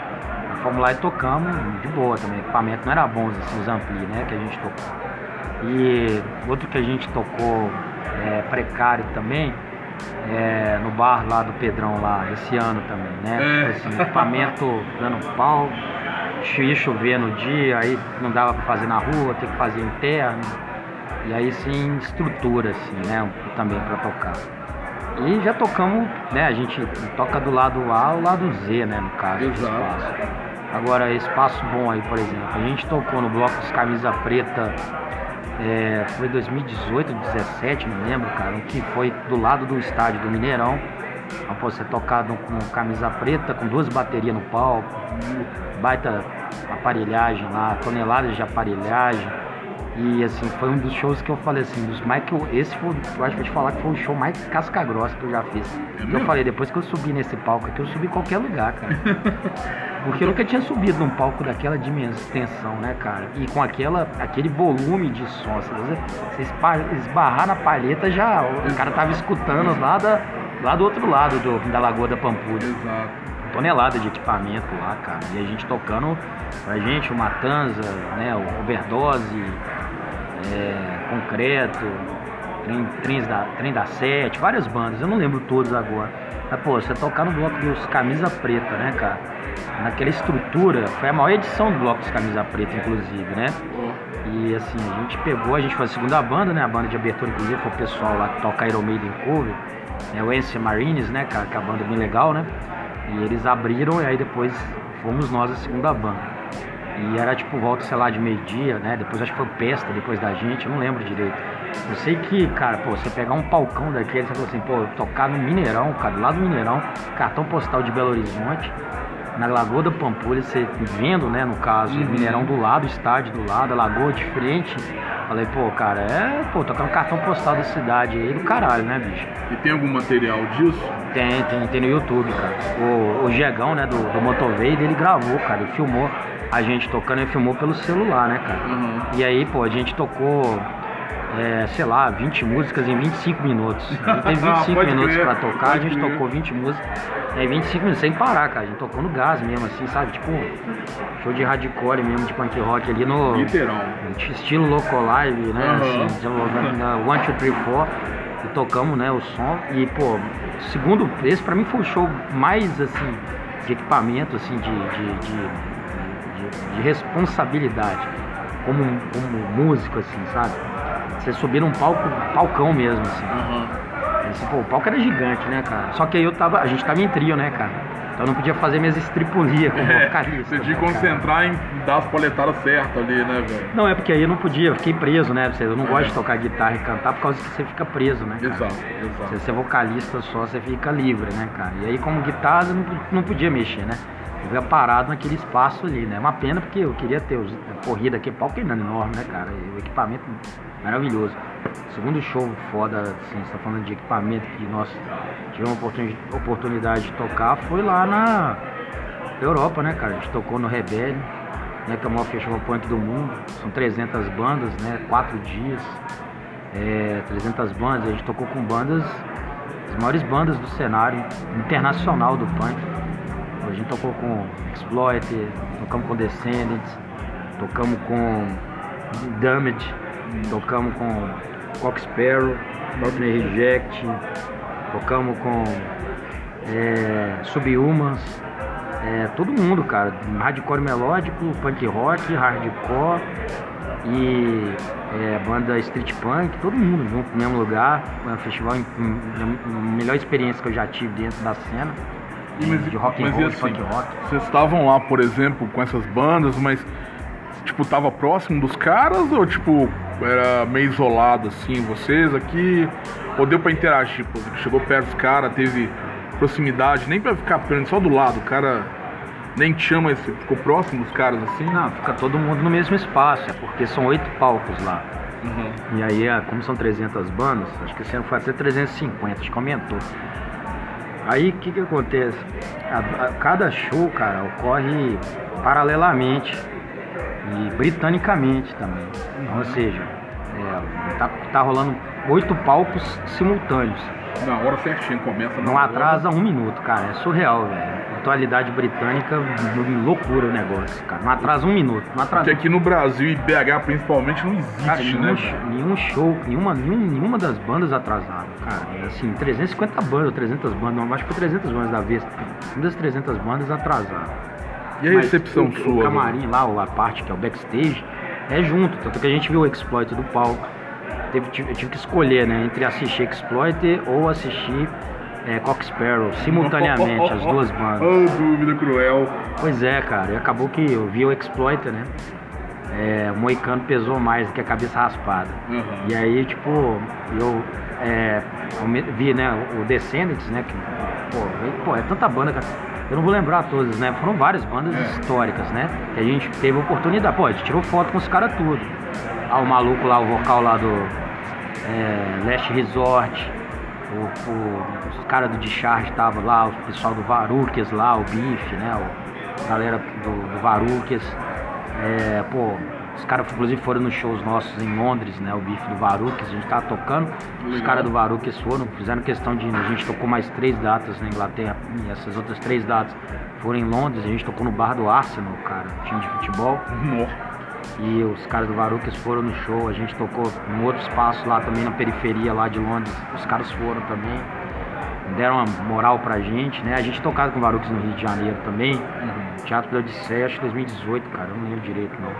Fomos lá e tocamos de boa também. O equipamento não era bom, assim, os ampli, né, que a gente tocou. E outro que a gente tocou é, precário também, é, no bar lá do Pedrão lá, esse ano também, né? É. Assim, equipamento dando pau, ia chover no dia, aí não dava pra fazer na rua, tem que fazer interno. E aí sim estrutura assim, né? Também pra tocar. E já tocamos, né? A gente toca do lado A ao lado Z, né? No caso, do espaço. Agora, espaço bom aí, por exemplo. A gente tocou no bloco dos Camisa Preta, é, foi 2018, 17, não lembro, cara. Que foi do lado do estádio do Mineirão. Pô, você tocado com camisa preta, com duas baterias no palco, baita aparelhagem lá, toneladas de aparelhagem. E assim, foi um dos shows que eu falei assim, dos mais que eu, esse foi, eu acho que vou te falar que foi o show mais casca grossa que eu já fiz. Que eu falei, depois que eu subi nesse palco aqui, eu subi em qualquer lugar, cara. (laughs) Porque eu nunca tinha subido num palco daquela dimensão, né, cara? E com aquela, aquele volume de som, assim, você, você esbarrar na palheta já, o cara tava escutando lá, da, lá do outro lado do, da Lagoa da Pampulha Exato. tonelada de equipamento lá, cara. E a gente tocando pra gente o Matanza, né, o Overdose, é, Concreto, Trem, Trens da, Trem da Sete, várias bandas, eu não lembro todos agora. Mas, pô, você tocar no bloco dos Camisa Preta, né, cara? Naquela estrutura, foi a maior edição do bloco dos Camisa Preta, inclusive, né? E assim, a gente pegou, a gente foi a segunda banda, né? A banda de abertura, inclusive, foi o pessoal lá que toca Iron Maiden cover, né? O NC Marines, né, cara? Que é a banda bem legal, né? E eles abriram e aí depois fomos nós a segunda banda. E era tipo volta, sei lá, de meio-dia, né? Depois acho que foi Pesta depois da gente, eu não lembro direito. Eu sei que, cara, pô, você pegar um palcão daquele, você falou assim, pô, tocar no Mineirão, cara, lá do Mineirão, cartão postal de Belo Horizonte, na Lagoa da Pampulha, você vendo, né, no caso, o Mineirão do lado, o estádio do lado, a Lagoa de frente. Falei, pô, cara, é, pô, tocar no cartão postal da cidade aí do caralho, né, bicho? E tem algum material disso? Tem, tem, tem no YouTube, cara. O, o Diegão, né, do, do Motovade, ele gravou, cara, ele filmou a gente tocando, ele filmou pelo celular, né, cara? Uhum. E aí, pô, a gente tocou, é, sei lá, 20 músicas em 25 minutos. A gente teve (laughs) 25 Pode minutos crer, pra tocar, a gente crer. tocou 20 músicas em 25 minutos, sem parar, cara. A gente tocou no gás mesmo, assim, sabe? Tipo, show de hardcore mesmo, de punk rock ali no. Literal. Estilo Loco Live, né? Aham. Assim, na One, Two, Three, Four. E tocamos, né, o som. E, pô, segundo, esse pra mim foi o show mais, assim, de equipamento, assim, de, de, de, de- de responsabilidade. Como, como músico, assim, sabe? Você subir num palco, palcão mesmo, assim. Uhum. Pô, o palco era gigante, né, cara? Só que aí eu tava, a gente tava em trio, né, cara? Então eu não podia fazer minhas estripulias como (laughs) É, vocalista. você tinha que né, cara? concentrar em dar as poletadas certas ali, né, velho? Não, é porque aí eu não podia, eu fiquei preso, né? Eu não É. gosto de tocar guitarra e cantar por causa que você fica preso, né? Cara? Exato, Se exato. você é vocalista só, você fica livre, né, cara? E aí, como guitarra, eu não, não podia mexer, né? Fica parado naquele espaço ali, né? Uma pena porque eu queria ter os, a corrida aqui, palco é enorme, né, cara? E o equipamento maravilhoso. Segundo show foda, assim, você tá falando de equipamento que nós tivemos oportuni- oportunidade de tocar, foi lá na Europa, né, cara? A gente tocou no Rebelde, né, que é o maior festival punk do mundo. São 300 bandas, né? Quatro dias, é, 300 bandas. A gente tocou com bandas, as maiores bandas do cenário internacional do punk. Gente tocou com Exploited, tocamos com Descendants, tocamos com Damage, tocamos com Cox Sparrow, Cockney Reject, tocamos com é, Subhumans, é, todo mundo, cara. Hardcore melódico, punk rock, hardcore e é, banda street punk, todo mundo junto no mesmo lugar. Foi um festival, a melhor experiência que eu já tive dentro da cena. E, mas, de rock and mas e roll, assim, rock. vocês estavam lá, por exemplo, com essas bandas, mas tipo, tava próximo dos caras ou tipo, era meio isolado assim, vocês aqui? Ou deu pra interagir? Pô, chegou perto dos caras, teve proximidade, nem pra ficar perto, só do lado, o cara nem te chama, esse- ficou próximo dos caras assim? Não, fica todo mundo no mesmo espaço, é porque são oito palcos lá. Uhum. E aí, como são 300 bandas, acho que esse ano foi até 350, acho que aumentou. Aí, o que que acontece? A- a- cada show, cara, ocorre paralelamente e britanicamente também. Ou seja, é, tá, tá rolando oito palcos simultâneos. Na hora certinho, começa na Não hora. atrasa um minuto, cara. É surreal, velho. Atualidade britânica, loucura o negócio, cara. Não atrasa um minuto. Não atrasa. Porque aqui no Brasil e BH principalmente não existe, Cara, né? nenhum, sh- nenhum show, nenhuma, nenhum- nenhuma das bandas atrasaram, cara. É Assim, 350 bandas, 300 bandas, não, acho que foi 300 bandas da vez. Uma das 300 bandas atrasaram. E a Mas recepção o, sua? O camarim lá, ou a parte que é o backstage, é junto. Tanto que a gente viu o Exploit do palco. Teve, eu tive que escolher, né? Entre assistir Exploit ou assistir é, Cox Sparrow, simultaneamente, as duas (laughs) bandas. Oh, dúvida cruel. Pois é, cara. E acabou que eu vi o Exploiter, né? É, o Moicano pesou mais do que a cabeça raspada. Uhum. E aí, tipo, eu é, vi, né, o Descendants, né? Que, pô, pô, é tanta banda, cara. Eu não vou lembrar todas, né? Foram várias bandas É. históricas, né? Que a gente teve oportunidade. Pô, a gente tirou foto com os caras tudo. Ah, o maluco lá, o vocal lá do é, Last Resort. O, o- os caras do Discharge estavam lá, o pessoal do Varuques lá, o Bife, né? O, a galera do, do Varuques. É, pô, os caras inclusive foram nos shows nossos em Londres, né? O Bife do Varuques, a gente tava tocando. Os Legal. caras do Varuques foram, fizeram questão de. A gente tocou mais três datas na Inglaterra, e essas outras três datas foram em Londres, a gente tocou no bar do Arsenal, cara, time de futebol. Nó. E os caras do Varuques foram no show, a gente tocou num outro espaço lá também na periferia lá de Londres, os caras foram também, deram uma moral pra gente, né? A gente tocava com o Varuques no Rio de Janeiro também, Teatro da Odisseia, acho que 2018, cara, eu não lembro direito não.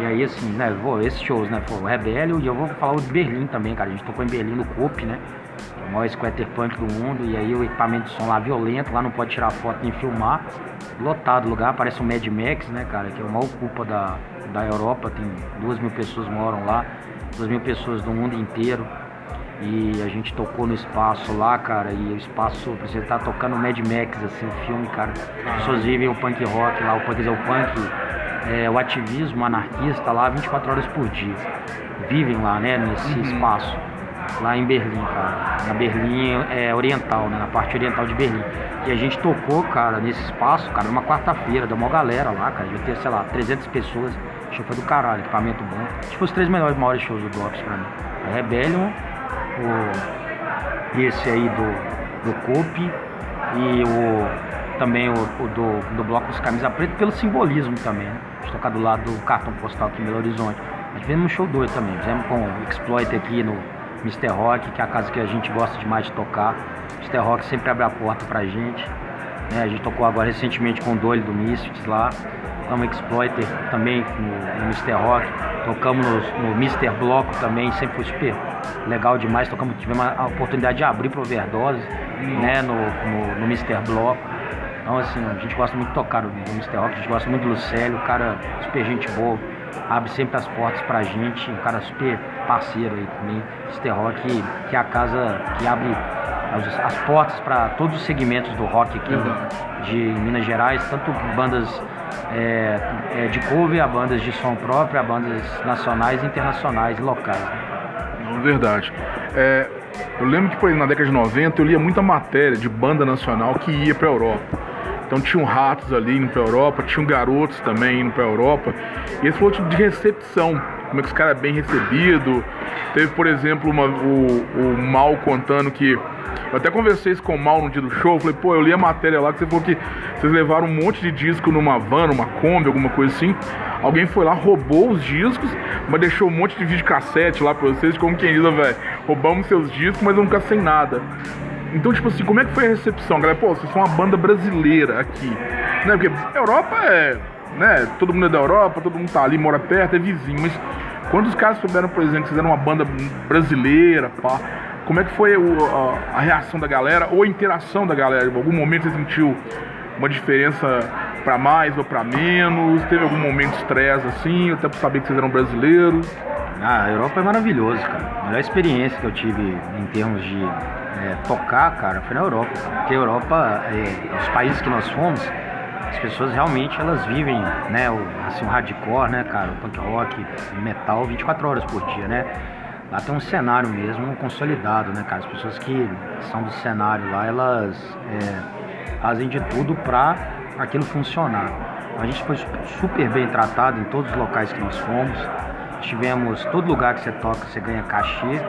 E aí assim, né, pô, esses shows, né, pô, o Rebellion e eu vou falar o de Berlim também, cara, a gente tocou em Berlim no COP, né? que é O maior squatter punk do mundo, e aí o equipamento de som lá violento, lá não pode tirar foto nem filmar. Lotado o lugar, parece um Mad Max, né, cara? Que é o maior culpa da, da Europa, tem duas mil pessoas moram lá, duas mil pessoas do mundo inteiro. E a gente tocou no espaço lá, cara, e o espaço, você tá tocando Mad Max, assim, o filme, cara. As pessoas vivem o punk rock lá, o punk, dizer, o punk, é, o ativismo anarquista lá 24 horas por dia. Vivem lá, né, nesse espaço. Lá em Berlim, cara. Na Berlim é, oriental, né? Na parte oriental de Berlim. E a gente tocou, cara, nesse espaço, cara, numa quarta-feira, deu uma galera lá, cara. Já ter, sei lá, 300 pessoas. Show foi do caralho, equipamento bom. Tipo, os três melhores, maiores shows do Drops pra mim. A Rebellion, o esse aí do, do Cope e o também o, o do, do Bloco dos Camisa Preta pelo simbolismo também, né? Gente tocar do lado do cartão postal aqui em Belo Horizonte. Gente fez um show doido também, fizemos com o Exploit aqui no Mr. Rock, que é a casa que a gente gosta demais de tocar. Mr. Rock sempre abre a porta pra gente. né? A gente tocou agora recentemente com o Doyle do Misfits lá. Tocamos Exploiter também no, no Mr. Rock. Tocamos no, no Mr. Bloco também, sempre foi super legal demais. Tocamos, tivemos a oportunidade de abrir pro Overdose, né, no, no, no Mr. Bloco. Então assim, a gente gosta muito de tocar no Mr. Rock, a gente gosta muito do Lucélio, o cara super gente boa, abre sempre as portas pra gente, um cara super parceiro aí também. Mr. Rock, que é a casa que abre as, as portas para todos os segmentos do rock aqui Exato. de Minas Gerais, tanto bandas é, é, de cover, a bandas de som próprio, a bandas nacionais, internacionais e locais. né? Não, verdade. É, eu lembro que, por exemplo, na década de 90 eu lia muita matéria de banda nacional que ia pra Europa. Então tinham ratos ali indo pra Europa, tinham garotos também indo pra Europa. E esse foi o tipo de recepção, como é que os caras é bem recebido. Teve, por exemplo, uma- o, o Mal contando que. Eu até conversei isso com o Mal no dia do show. Falei, pô, eu li a matéria lá que você falou que vocês levaram um monte de disco numa van, numa Kombi, alguma coisa assim. Alguém foi lá, roubou os discos, mas deixou um monte de videocassete lá pra vocês, como quem diz, "Ó, velho, roubamos seus discos, mas vamos ficar sem nada. Então, tipo assim, como é que foi a recepção, galera? Pô, vocês são uma banda brasileira aqui. Né? Porque Europa é. Né? Todo mundo é da Europa, todo mundo tá ali, mora perto, é vizinho. Mas quando os caras souberam, por exemplo, que fizeram uma banda brasileira, pá, como é que foi o- a, a reação da galera ou a interação da galera? Em algum momento você sentiu uma diferença pra mais ou pra menos? Teve algum momento de estresse assim, até pra saber que vocês eram brasileiros? Ah, a Europa é maravilhoso, cara. A melhor experiência que eu tive em termos de é, tocar, cara, foi na Europa. Porque a Europa, é, os países que nós fomos, as pessoas realmente elas vivem, né, o, assim, o hardcore, né, cara, o punk rock, metal 24 horas por dia, né? Lá tem um cenário mesmo consolidado, né, cara? As pessoas que são do cenário lá, elas é, fazem de tudo pra aquilo funcionar. A gente foi super bem tratado em todos os locais que nós fomos. Tivemos todo lugar que você toca, você ganha cachê.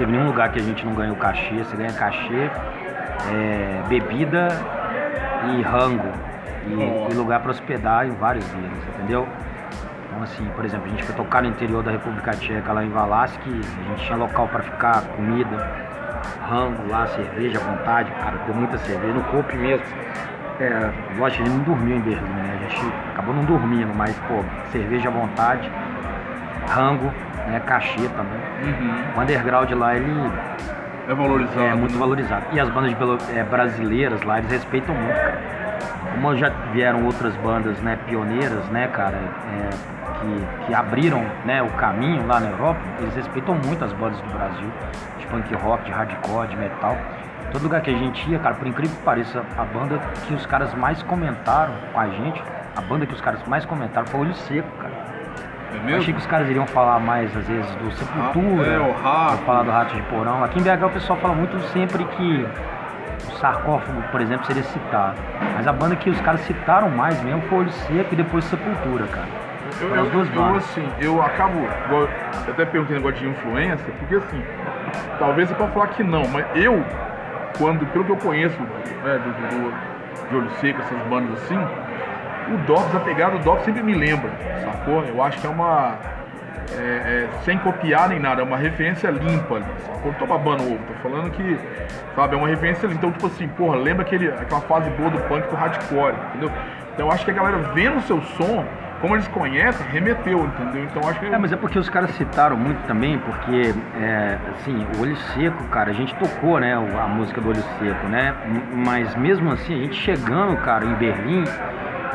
Teve nenhum lugar que a gente não ganhou cachê, você ganha cachê, é, bebida e rango e, e lugar para hospedar em vários dias, entendeu? Então assim, por exemplo, a gente foi tocar no interior da República Tcheca, lá em Valask, a gente tinha local para ficar, comida, rango lá, cerveja à vontade, cara, deu muita cerveja no corpo mesmo. É, lógico, ele não dormiu em Berlim, né? A gente acabou não dormindo, mas, pô, cerveja à vontade, rango, né? Cachê também. Uhum. O underground lá, ele é valorizado. É muito né? valorizado. E as bandas de, é, brasileiras lá, eles respeitam muito, cara. Como já vieram outras bandas, né, pioneiras, né, cara, é, que, que abriram, né, o caminho lá na Europa, eles respeitam muito as bandas do Brasil, de punk rock, de hardcore, de metal. Todo lugar que a gente ia, cara, por incrível que pareça, a banda que os caras mais comentaram com a gente, a banda que os caras mais comentaram foi Olho Seco, cara. É achei que os caras iriam falar mais, às vezes, do Sepultura, é, o rato. falar do Rato de Porão. Aqui em BH o pessoal fala muito sempre que o sarcófago, por exemplo, seria citado. Mas a banda que os caras citaram mais mesmo foi Olho Seco e depois Sepultura, cara. Eu, eu, duas eu, assim, eu acabo. Eu até perguntei negócio de influência, porque assim, talvez você pode falar que não, mas eu, quando, pelo que eu conheço né, do, do, de Olho Seco, essas bandas assim, o Dobbs, a pegada do Dobbs sempre me lembra, sacou? Eu acho que é uma. É, é, sem copiar nem nada, é uma referência limpa ali. Sacou? Tô babando ovo, tô falando que, sabe, é uma referência limpa. Então, tipo assim, porra, lembra aquele, aquela fase boa do punk do hardcore, entendeu? Então eu acho que a galera vendo o seu som, como eles conhecem, remeteu, entendeu? Então acho que. É, mas é porque os caras citaram muito também, porque, é, assim, o Olho Seco, cara, a gente tocou, né, a música do Olho Seco, né? Mas mesmo assim, a gente chegando, cara, em Berlim,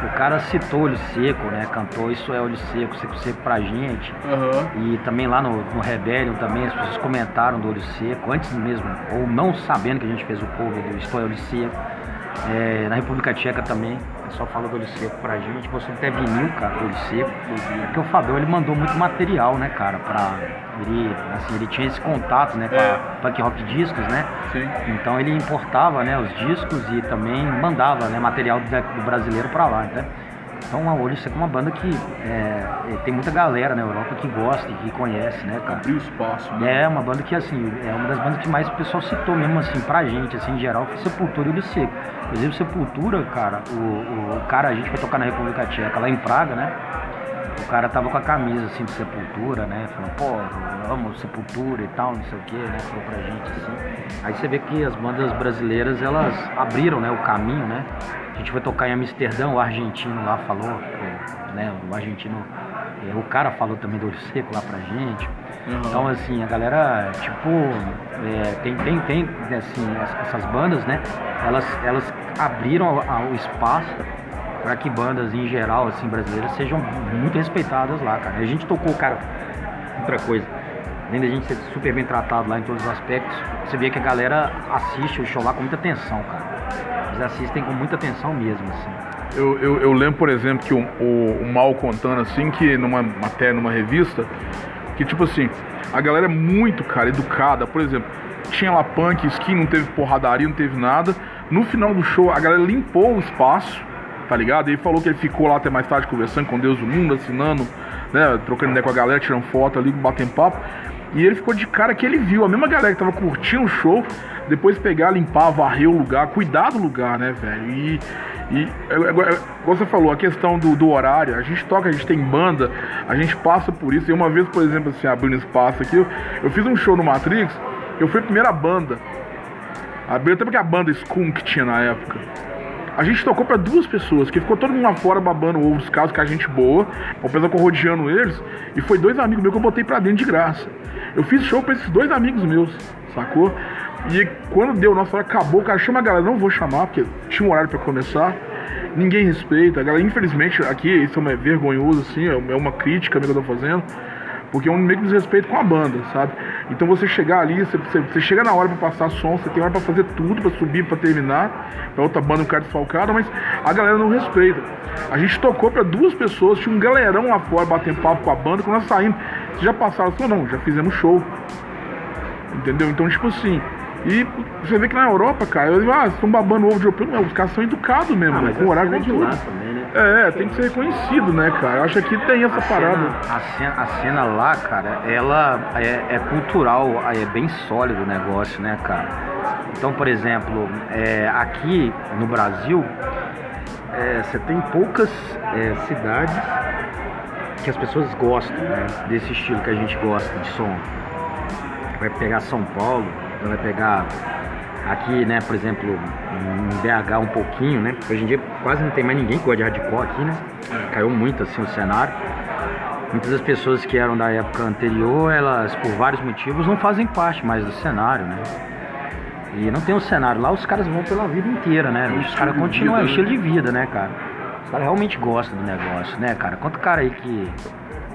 o cara citou Olho Seco, né? Cantou Isso é Olho Seco, Seco Seco pra gente. Uhum. E também lá no, no Rebellion também as pessoas comentaram do Olho Seco, antes mesmo, ou não sabendo que a gente fez o cover do Estou é Olho Seco. É, na República Tcheca também, o pessoal fala do Olho Seco pra gente. Você até vinil, cara, do Olho Seco. Porque o Fabio ele mandou muito material, né, cara, pra. Ele, assim, ele tinha esse contato, né, com é. a Punk Rock Discos, né? Sim. Então ele importava, né, os discos e também mandava, né, material do, brasileiro pra lá, né? Então a Seco é uma banda que é, é, tem muita galera na Europa que gosta e que conhece, né, cara? Abriu espaço, né? É uma banda que, assim, é uma das bandas que mais o pessoal citou mesmo, assim, pra gente, assim, em geral, foi Sepultura e Olho Seco. Inclusive, Sepultura, cara, o, o, o cara, a gente foi tocar na República Tcheca, lá em Praga, né? O cara tava com a camisa, assim, de Sepultura, né? Falou, pô, eu amo Sepultura e tal, não sei o que, né? Falou pra gente, assim. Aí você vê que as bandas brasileiras, elas abriram, né, o caminho, né? A gente foi tocar em Amsterdã, o argentino lá falou, né? O argentino, é, o cara falou também do olho seco lá pra gente. Uhum. Então, assim, a galera, tipo, é, tem, tem, tem, assim, essas bandas, né? Elas, elas abriram o espaço para que bandas em geral, assim, brasileiras, sejam muito respeitadas lá, cara. A gente tocou, cara, outra coisa. Além da gente ser super bem tratado lá em todos os aspectos, você vê que a galera assiste o show lá com muita atenção, cara. Eles assistem com muita atenção mesmo, assim. Eu, eu, eu lembro, por exemplo, que o, o, o, Mal contando assim, que numa matéria, numa revista, que tipo assim, a galera é muito, cara, educada. Por exemplo, tinha lá punk, skin, não teve porradaria, não teve nada. No final do show, a galera limpou o espaço, tá ligado? Ele falou que ele ficou lá até mais tarde conversando com Deus do mundo, assinando, né, trocando ideia com a galera, tirando foto ali, batendo papo. E ele ficou de cara que ele viu a mesma galera que tava curtindo o show, depois pegar, limpar, varrer o lugar, cuidar do lugar, né, velho? E, e como você falou, a questão do, do, horário, a gente toca, a gente tem banda, a gente passa por isso. E uma vez, por exemplo, assim, abrindo espaço aqui, eu, eu fiz um show no Matrix, eu fui a primeira banda. Abriu até porque a banda Skunk tinha na época. A gente tocou para duas pessoas, que ficou todo mundo lá fora babando ovos, casos que a gente boa, o pessoal corrodeando eles, e foi dois amigos meus que eu botei pra dentro de graça. Eu fiz show pra esses dois amigos meus, sacou? E quando deu, nossa hora acabou, o cara chama a galera, não vou chamar, porque tinha um horário para começar. Ninguém respeita, a galera, infelizmente, aqui isso é vergonhoso, assim, é, é uma crítica que eu tô fazendo. Porque é um meio que desrespeito com a banda, sabe? Então você chegar ali, você, você, chega na hora para passar som, você tem hora para fazer tudo, para subir, para terminar, pra outra banda ficar desfalcada, mas a galera não respeita. A gente tocou para duas pessoas, tinha um galerão lá fora batendo papo com a banda, quando nós saímos, vocês já passaram assim, não, já fizemos show. Entendeu? Então, tipo assim, e você vê que na Europa, cara, eu digo, ah, estão babando ovo de opinião, não, os caras são educados mesmo, ah, né? com horário com tudo. Também, né? É, tem que ser reconhecido, né, cara? Eu acho que tem essa a parada. Cena, a, cena, a cena lá, cara, ela é, é cultural, é bem sólido o negócio, né, cara? Então, por exemplo, é, aqui no Brasil, é, você tem poucas é, cidades que as pessoas gostam né, desse estilo que a gente gosta de som. Vai pegar São Paulo, vai pegar aqui, né, por exemplo, em BH um pouquinho, né? Hoje em dia quase não tem mais ninguém que gosta de hardcore aqui, né? Caiu muito assim o cenário. Muitas das pessoas que eram da época anterior, elas por vários motivos não fazem parte mais do cenário, né? E não tem um cenário lá, os caras vão pela vida inteira, né? É os caras continuam, é o estilo de vida, né, cara? Os caras realmente gostam do negócio, né, cara? Quanto cara aí que,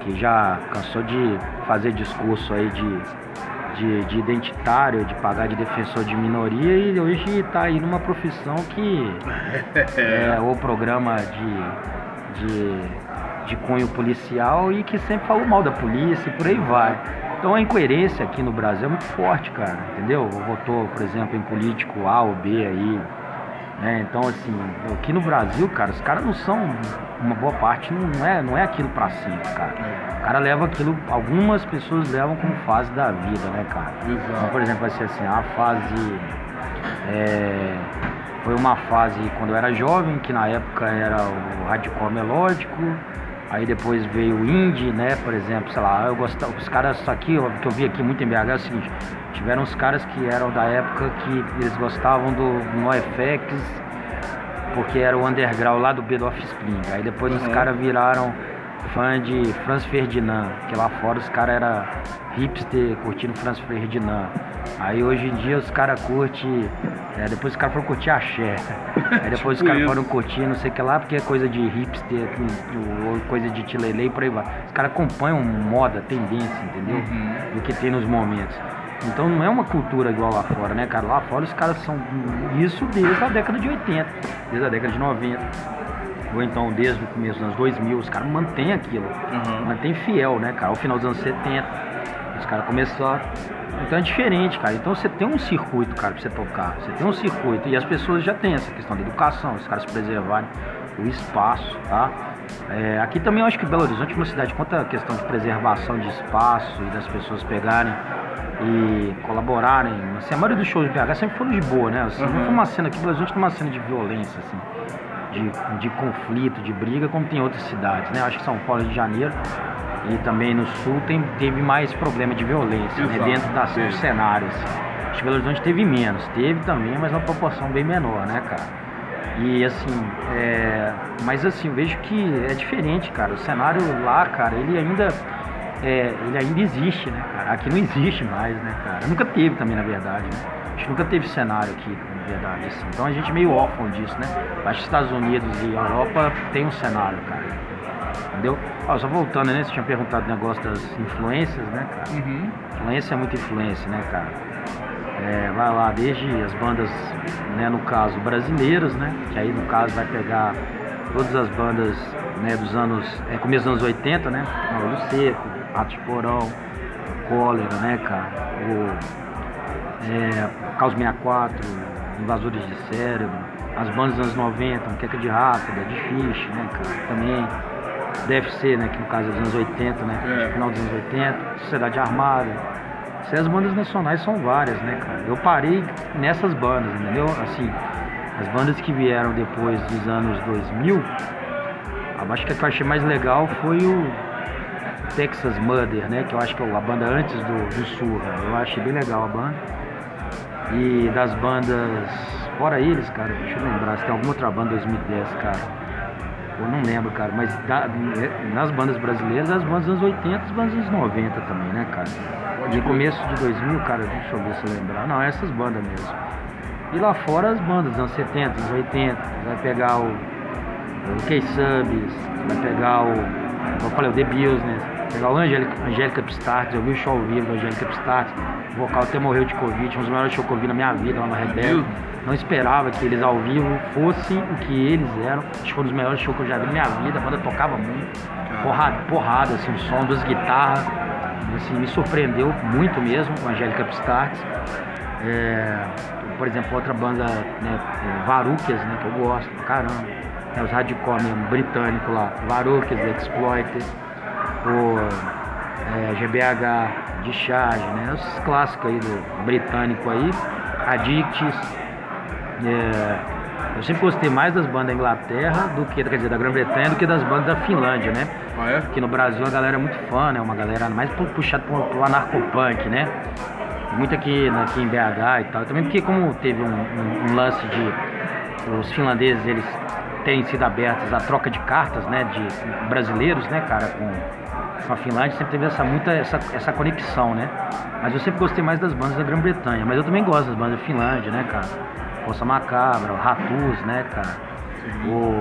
que já cansou de fazer discurso aí de, de, de identitário, de pagar de defensor de minoria e hoje tá aí numa profissão que (laughs) é o programa de, de, de cunho policial e que sempre falou mal da polícia e por aí vai. Então a incoerência aqui no Brasil é muito forte, cara, entendeu? Votou, por exemplo, em político A ou B aí. Né? Então, assim, aqui no Brasil, cara, os caras não são, uma boa parte não é, não é aquilo pra sempre, cara. O cara leva aquilo, algumas pessoas levam como fase da vida, né, cara? Exato. Então, por exemplo, vai ser assim, a fase. é, foi uma fase quando eu era jovem, que na época era o hardcore melódico, Aí depois veio o indie, né? Por exemplo, sei lá, eu gostava, os caras aqui, que eu vi aqui muito em BH é o seguinte, tiveram uns caras que eram da época que eles gostavam do NoFX, porque era o underground lá do Bed of Spring. Aí depois os Uhum. caras viraram fã de Franz Ferdinand, que lá fora os caras eram hipster curtindo Franz Ferdinand. Aí hoje em dia os caras curtem. é, depois os caras foram curtir axé. Aí (laughs) depois os Tipo caras isso. foram curtir não sei o que lá, porque é coisa de hipster, ou coisa de tilelê e por aí vai. Os caras acompanham moda, tendência, entendeu? Uhum. Do que tem nos momentos. Então não é uma cultura igual lá fora, né, cara? Lá fora os caras são isso desde a década de 80, desde a década de 90. Ou então desde o começo dos anos 2000, os caras mantêm aquilo. Uhum. Mantém fiel, né, cara? Ao final dos anos 70, os caras começaram. Então é diferente, cara. Então você tem um circuito, cara, pra você tocar. Você tem um circuito. E as pessoas já têm essa questão da educação, os caras preservarem o espaço, tá? É, aqui também eu acho que Belo Horizonte é uma cidade quanto à questão de preservação de espaço e das pessoas pegarem e colaborarem. Assim, a maioria dos shows de BH sempre foram de boa, né? Assim, Não Uhum. foi uma cena aqui, Horizonte não é uma cena de violência, assim de, de conflito, de briga, como tem em outras cidades, né? Acho que São Paulo e de Janeiro e também no Sul tem, teve mais problema de violência, né? Exato, Dentro das, teve. dos cenários. Acho que Belo Horizonte teve menos, teve também, mas uma proporção bem menor, né, cara? E assim, é... mas assim, eu vejo que é diferente, cara. O cenário lá, cara, ele ainda é, ele ainda existe, né, cara? Aqui não existe mais, né, cara? Nunca teve também, na verdade, né? Acho que nunca teve cenário aqui, na verdade, assim. Então a gente é meio órfão disso, né? Acho que Estados Unidos e Europa tem um cenário, cara. Entendeu? Ó, só voltando, né? Você tinha perguntado o negócio das influências, né, cara? Uhum. Influência é muita influência, né, cara? É, vai lá, desde as bandas, né, no caso, brasileiras, né? Que aí, no caso, vai pegar todas as bandas né, dos anos, é, começo dos anos 80, né? Olho Seco, Rato de Porão, Cólera, né, cara? O é, Caos 64, Invasores de Cérebro, as bandas dos anos 90, Queca de Rápida, de Fish, né, cara? Também ser, né, que no caso é dos anos 80, né? É. Final dos anos 80, Sociedade Armada. Se as bandas nacionais são várias, né, cara? Eu parei nessas bandas, entendeu? Assim, as bandas que vieram depois dos anos 2000, eu acho que a que eu achei mais legal foi o Texas Mother, né? Que eu acho que é a banda antes do, do Surra. Eu achei bem legal a banda. E das bandas, fora eles, cara, deixa eu lembrar, se tem alguma outra banda 2010, cara. Eu não lembro, cara, mas da- nas bandas brasileiras, as bandas dos anos 80 as bandas dos anos 90 também, né, cara? E no começo de 2000, cara, deixa eu ver se eu lembrar. Não, essas bandas mesmo. E lá fora as bandas dos anos 70, dos 80, vai pegar o, o K-Subs, vai pegar o, como eu falei, o The Business, pegar o Angélica, Angélica Pistartes, eu vi o show ao vivo da Angélica Pistartes, o vocal até morreu de Covid, um dos maiores shows que eu vi na minha vida lá no. Mesmo? Não esperava que eles ao vivo fossem o que eles eram. Acho que foi um dos melhores shows que eu já vi na minha vida. A banda tocava muito. Porrada, porrada, assim, o som das guitarras. Assim, me surpreendeu muito mesmo com a Angélica Pistartes. É, por exemplo, outra banda, né, é, Varukias, né, que eu gosto pra caramba. É, os hardcore mesmo, britânico lá. Varukias, The Exploited, o é, GBH, Discharge, né? Os clássicos aí do britânico aí. Addicts. É, eu sempre gostei mais das bandas da Inglaterra do que, quer dizer, da Grã-Bretanha do que das bandas da Finlândia, né? Ah, é? Aqui no Brasil a galera é muito fã, né? Uma galera mais puxada pro, pro anarcopunk, né? Muito aqui, aqui em BH e tal. Também porque como teve um, um, um lance de os finlandeses eles terem sido abertos à troca de cartas, né? De brasileiros, né, cara, com, com a Finlândia, sempre teve essa muita essa, essa conexão, né? Mas eu sempre gostei mais das bandas da Grã-Bretanha. Mas eu também gosto das bandas da Finlândia, né, cara? Força Macabra, o Ratus, né, cara? O,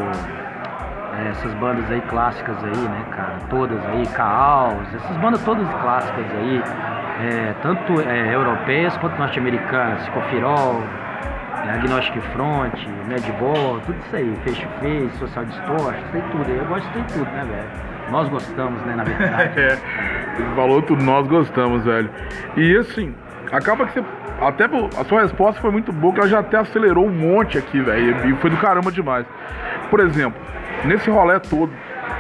é, essas bandas aí clássicas aí, né, cara? Todas aí, Caos, essas bandas todas clássicas aí, é, tanto é, europeias quanto norte-americanas, Cofirol, é, Agnostic Front, Madball, tudo isso aí, Face to Face, Social Distortion, aí tudo. Eu gosto de tudo, né, velho? Nós gostamos, né, na verdade. (laughs) é, falou tudo, nós gostamos, velho. E assim, acaba que você até a sua resposta foi muito boa, que ela já até acelerou um monte aqui, velho. E foi do caramba demais. Por exemplo, nesse rolê todo,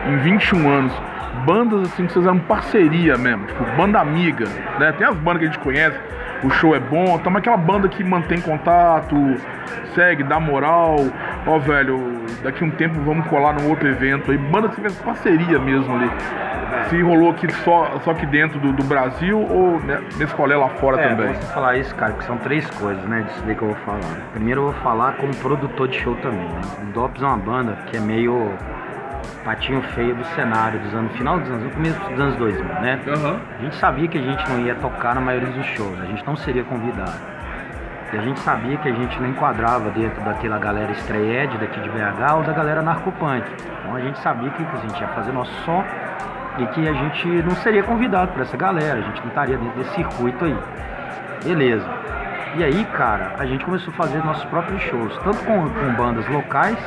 em 21 anos, bandas assim que vocês eram parceria mesmo, tipo, banda amiga, né? Tem as bandas que a gente conhece, o show é bom, mas aquela banda que mantém contato, segue, dá moral, ó velho, daqui um tempo vamos colar num outro evento aí, banda que fez parceria mesmo ali. Se rolou aqui só, só aqui dentro do, do Brasil ou né, nesse rolê lá fora é, também? Vou falar isso, cara, que são três coisas, né, disso daí que eu vou falar. Primeiro eu vou falar como produtor de show também, né? O Dops é uma banda que é meio patinho feio do cenário dos anos final dos anos, no começo dos anos 2000, né? Uhum. A gente sabia que a gente não ia tocar na maioria dos shows, a gente não seria convidado. E a gente sabia que a gente não enquadrava dentro daquela galera estreed daqui de BH ou da galera narcopunk. Então a gente sabia que a gente ia fazer nosso som e que a gente não seria convidado por essa galera, a gente não estaria dentro desse circuito aí. Beleza. E aí, cara, a gente começou a fazer nossos próprios shows, tanto com, com bandas locais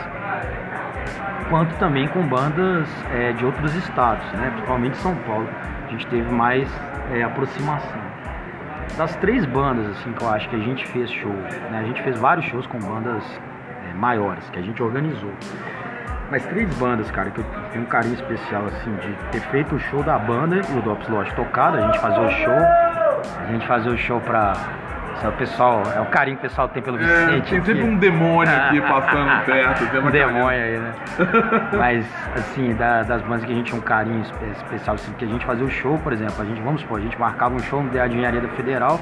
quanto também com bandas é, de outros estados, né? principalmente São Paulo. A gente teve mais é, aproximação. Das três bandas assim que eu acho que a gente fez show, né? a gente fez vários shows com bandas é, maiores que a gente organizou. Mas três bandas, cara, que eu tenho um carinho especial assim de ter feito o show da banda e o Dops Lodge tocado, a gente fazer o show, a gente fazer o show pra é o pessoal, é o carinho que o pessoal tem pelo é, Vicente. tem sempre um demônio aqui (laughs) passando perto. Tem um demônio aí, né? (laughs) Mas, assim, da, das bandas que a gente tinha um carinho especial, assim, que a gente fazia o show, por exemplo, a gente, vamos supor, a gente marcava um show no DA de Engenharia da Federal,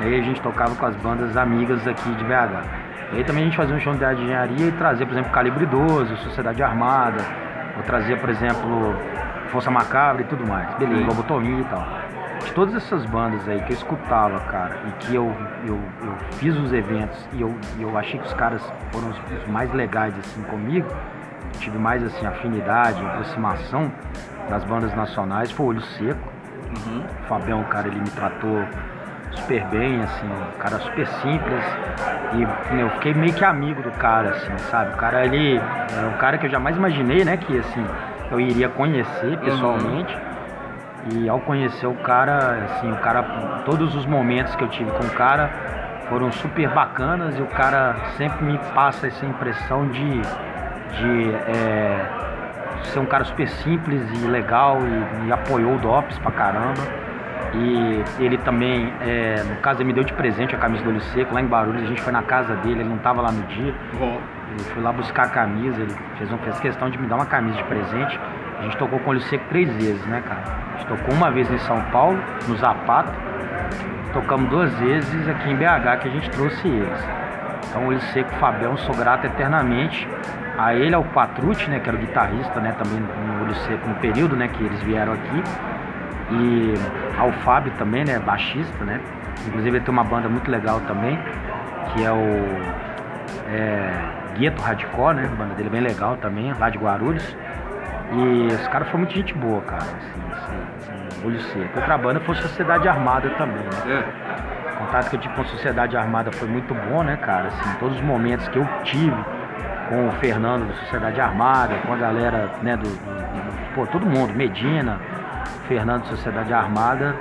e aí a gente tocava com as bandas amigas aqui de BH. E aí também a gente fazia um show de Engenharia e trazia, por exemplo, Calibre 12, Sociedade Armada, ou trazia, por exemplo, Força Macabra e tudo mais. Beleza, Lobotomia e tal de todas essas bandas aí que eu escutava, cara, e que eu, eu, eu fiz os eventos e eu, eu achei que os caras foram os, os mais legais assim comigo, tive mais assim afinidade, aproximação das bandas nacionais, foi o Olho Seco. Uhum. O Fabião, cara, ele me tratou super bem, assim, um cara super simples. E eu fiquei meio que amigo do cara, assim, sabe? O cara, ele é um cara que eu jamais imaginei, né, que assim, eu iria conhecer pessoalmente. Uhum e ao conhecer o cara, assim, o cara, todos os momentos que eu tive com o cara foram super bacanas e o cara sempre me passa essa impressão de, de é, ser um cara super simples e legal e me apoiou o DOPS pra caramba. E ele também, é, no caso, ele me deu de presente a camisa do Olho Seco lá em Barulhos. A gente foi na casa dele, ele não estava lá no dia. Ele foi lá buscar a camisa, ele fez, fez questão de me dar uma camisa de presente. A gente tocou com o Olho Seco três vezes, né, cara? A gente tocou uma vez em São Paulo, no Zapata. Tocamos duas vezes aqui em BH que a gente trouxe eles. Então, Olho Seco, Fabião, sou grato eternamente a ele, ao Patrucci, né, que era o guitarrista, né, também no Olho Seco no período, né, que eles vieram aqui. E ao Fábio também, né, baixista, né. Inclusive ele tem uma banda muito legal também, que é o é, Gueto Radicó, né, banda dele bem legal também, lá de Guarulhos. E os caras foram muito gente boa, cara. Assim, assim, assim, olho seco. Outra banda foi Sociedade Armada também, né? É. O contato que eu tive com a Sociedade Armada foi muito bom, né, cara? Assim, todos os momentos que eu tive com o Fernando da Sociedade Armada, com a galera, né, do, do, do pô, todo mundo, Medina, Fernando da Sociedade Armada,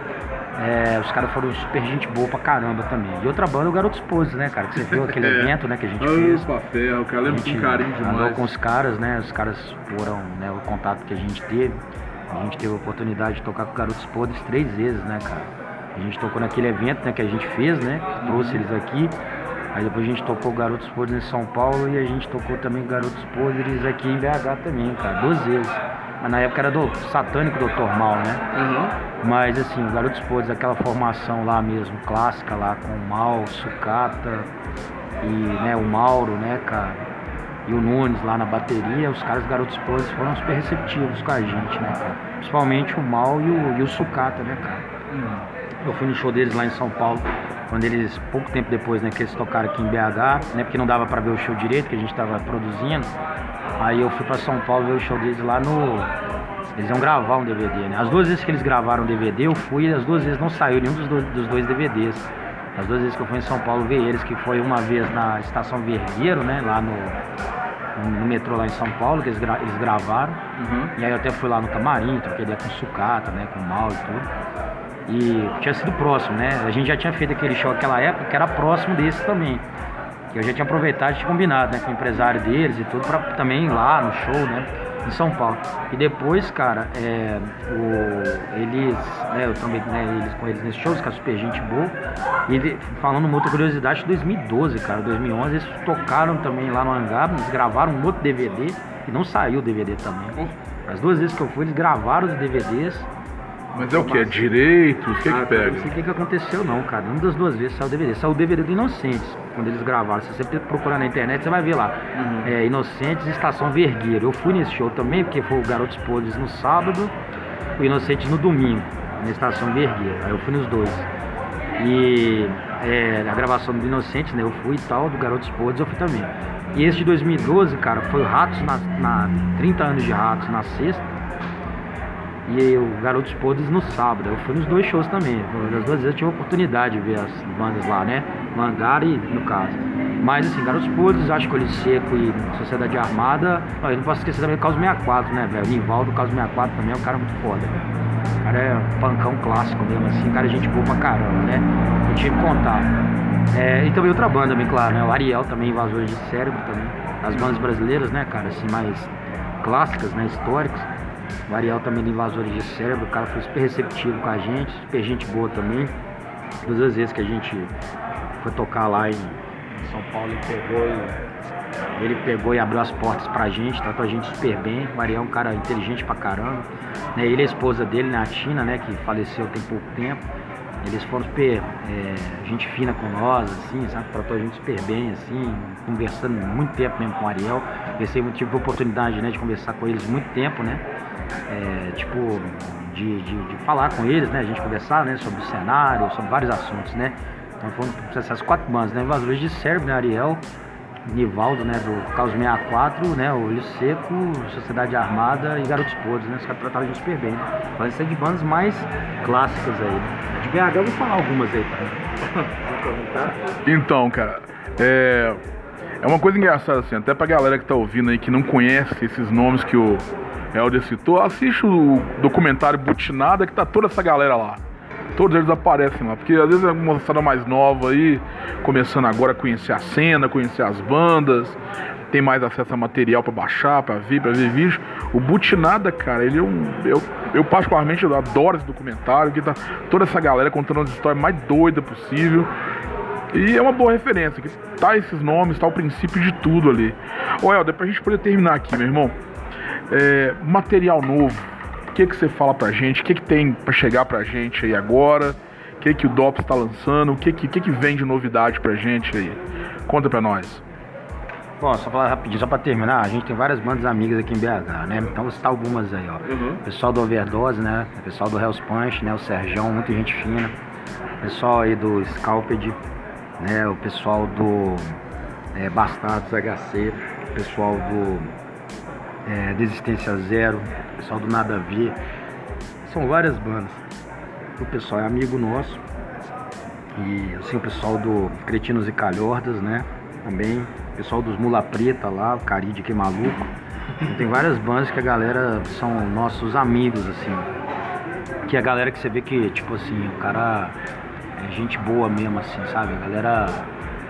é, os caras foram super gente boa pra caramba também. E outra banda, o Garoto Esposo, né, cara? Que você viu aquele é. (laughs) evento, né, que a gente fez. Opa, ferro, o cara lembra com carinho demais. Com os caras, né? Os caras foram, né, o contato que a gente teve. A gente teve a oportunidade de tocar com o Garotos Podres três vezes, né, cara? A gente tocou naquele evento né, que a gente fez, né? Trouxe eles aqui. Aí depois a gente tocou Garotos Podres em São Paulo e a gente tocou também Garotos Podres aqui em BH também, cara, duas vezes. Mas na época era do satânico Dr. Mal, né? Uhum. Mas assim, o Garotos Podres, aquela formação lá mesmo, clássica lá, com o Mal, Sucata e né, o Mauro, né, cara? E o Nunes lá na bateria, os caras Garotos Podres foram super receptivos com a gente, né, cara? Principalmente o Mal e o, e o Sucata, né, cara? Eu fui no show deles lá em São Paulo, quando eles, pouco tempo depois, né, que eles tocaram aqui em BH, né, porque não dava pra ver o show direito, que a gente tava produzindo. Aí eu fui pra São Paulo ver o show deles lá no. Eles iam gravar um DVD, né? As duas vezes que eles gravaram um DVD, eu fui e as duas vezes não saiu nenhum dos dois, dos dois DVDs. As duas vezes que eu fui em São Paulo ver eles, que foi uma vez na estação Vergueiro, né? Lá no, no metrô lá em São Paulo, que eles, gra- eles gravaram. Uhum. E aí eu até fui lá no camarim, troquei ideia com Sucata, né? Com Mal e tudo. E tinha sido próximo, né? A gente já tinha feito aquele show naquela época que era próximo desse também. Que eu já tinha aproveitado tinha combinado, né? Com o empresário deles e tudo, pra também ir lá no show, né? Em São Paulo. E depois, cara, é, o, eles, né, eu também, né, eles com eles nesse show, que é super gente boa. E ele- falando uma outra curiosidade, 2012, cara, 2011, eles tocaram também lá no hangar, eles gravaram um outro DVD e não saiu o DVD também. As duas vezes que eu fui, eles gravaram os DVDs. Mas é o que? É direitos? O que Ah, que Não pega? sei o que, que aconteceu não, cara. Uma das duas vezes saiu o DVD. Saiu o DVD do Inocentes, quando eles gravaram. Se você procurar na internet, você vai ver lá. É, Inocentes Estação Vergueiro. Eu fui nesse show também, porque foi o Garotos Podres no sábado, o Inocentes no domingo, na Estação Vergueiro. Aí eu fui nos dois. E é, a gravação do Inocentes, né? Eu fui e tal, do Garotos Podres eu fui também. E esse de 2012, cara, foi o Ratos na, na 30 anos de Ratos na sexta. E o Garotos Podres no sábado. Eu fui nos dois shows também. Das duas vezes eu tive a oportunidade de ver as bandas lá, né? No hangar e no caso. Mas assim, Garotos Podres, acho que Olho Seco e Sociedade Armada. Eu não posso esquecer também do Caos 64, né, velho? O Nivaldo, Caos 64 também é um cara muito foda. O cara é pancão clássico mesmo, assim, cara é gente boa pra caramba, né? Eu tive contato. É, e também outra banda, bem claro, né? O Ariel também, Invasores de Cérebro também. As bandas brasileiras, né, cara, assim, mais clássicas, né, históricas. O Ariel também de Invasores de Cérebro, o cara foi super receptivo com a gente, super gente boa também. Todas as vezes que a gente foi tocar lá em São Paulo, ele pegou e, ele pegou e abriu as portas pra gente, tratou a gente super bem. O Ariel é um cara inteligente pra caramba. Né? Ele e a esposa dele, a Tina, né, que faleceu tem pouco tempo. Eles foram super é, gente fina com nós, assim, sabe? Tratou a gente super bem, assim, conversando muito tempo mesmo com o Ariel. Eu sempre tive a oportunidade, né, de conversar com eles muito tempo, né? É, tipo, de, de, de falar com eles, né? A gente conversar, né, sobre o cenário, sobre vários assuntos, né? Então foram essas quatro bandas, né? Invasores de Cérebro, né? Ariel, Nivaldo, né? Do Caos 64, né? O Olho Seco, Sociedade Armada e Garotos Podres, né? Os caras trataram a gente super bem. Né? Mas isso é de bandas mais clássicas aí, né? De BH eu vou falar algumas aí, tá? (laughs) Então, cara, é. É uma coisa engraçada, assim, até pra galera que tá ouvindo aí que não conhece esses nomes que o Helder citou, assiste o documentário Butinada que tá toda essa galera lá. Todos eles aparecem lá, porque às vezes é uma moçada mais nova aí, começando agora a conhecer a cena, conhecer as bandas, tem mais acesso a material pra baixar, pra ver, pra ver vídeo. O Butinada, cara, ele é um. Eu, eu particularmente adoro esse documentário, que tá toda essa galera contando as histórias mais doidas possível. E é uma boa referência, que tá esses nomes, tá o princípio de tudo ali. Ô Helder, pra gente poder terminar aqui, meu irmão, é, material novo, o que que você fala pra gente? O que que tem pra chegar pra gente aí agora? O que que o DOPS tá lançando? O que que, que que vem de novidade pra gente aí? Conta pra nós. Bom, só falar rapidinho, só pra terminar, a gente tem várias bandas amigas aqui em BH, né? Então vou citar algumas aí, ó. Pessoal do Overdose, né? Pessoal do Hell's Punch, né? O Serjão, muita gente fina. Pessoal aí do Scalped, né? O pessoal do é, Bastardos HC, pessoal do é, Desistência Zero, pessoal do Nada a Ver. São várias bandas. O pessoal é amigo nosso. E assim, o pessoal do Cretinos e Calhordas, né? Também. O pessoal dos Mula Preta lá, o Caride que é maluco. Então, tem várias bandas que a galera são nossos amigos, assim. Que é a galera que você vê que, tipo assim, o cara é gente boa mesmo, assim, sabe? A galera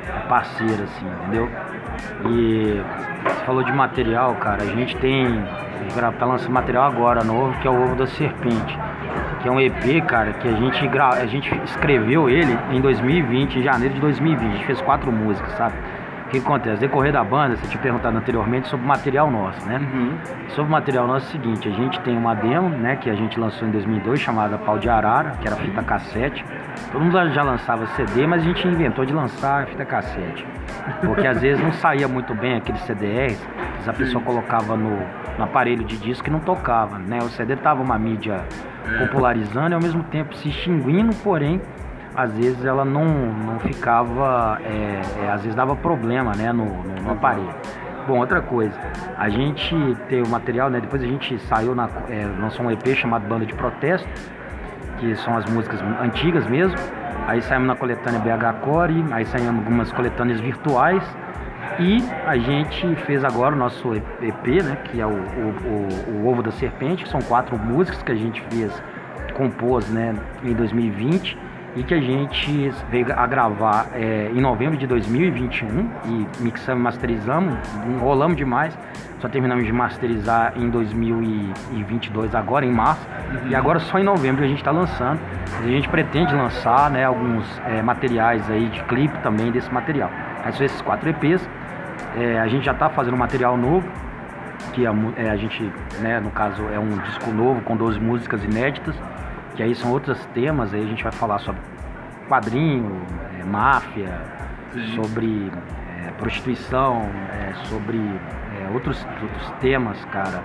é parceira, assim, entendeu? E você falou de material, cara, a gente tem. Tá lançando material agora novo, que é o ovo da serpente. que é um EP, cara, que a gente, gra... a gente escreveu ele em 2020, em janeiro de 2020. A gente fez quatro músicas, sabe? O que acontece? Decorrer da banda, você tinha perguntado anteriormente sobre o material nosso, né? Uhum. Sobre o material nosso é o seguinte, a gente tem uma demo, né, que a gente lançou em 2002, chamada Pau de Arara, que era fita cassete. Todo mundo já lançava CD, mas a gente inventou de lançar fita cassete. Porque às vezes não saía muito bem aqueles CDRs, a pessoa colocava no, no aparelho de disco e não tocava, né? O CD tava uma mídia é. popularizando e ao mesmo tempo se extinguindo, porém às vezes ela não, não ficava, é, é, às vezes dava problema né, no, no, no, aparelho. Bom, outra coisa, a gente tem o material, né, depois a gente saiu, na, é, lançou um EP chamado Banda de Protesto, que são as músicas antigas mesmo, aí saímos na coletânea BH Core, aí saímos algumas coletâneas virtuais, e a gente fez agora o nosso EP, né, que é o, o, o, o Ovo da Serpente, que são quatro músicas que a gente fez, compôs né, em 2020 e que a gente veio a gravar é, em novembro de 2021 e mixamos, masterizamos, enrolamos demais, só terminamos de masterizar em 2022 agora em março uhum. e agora só em novembro a gente está lançando. A gente pretende lançar né, alguns é, materiais aí de clipe também desse material. Aí são esses quatro EPs. É, a gente já está fazendo material novo, que a, é, a gente, né, no caso, é um disco novo com 12 músicas inéditas que aí são outros temas, aí a gente vai falar sobre quadrinho, é, máfia, Sim. sobre é, prostituição, é, sobre é, outros, outros temas, cara.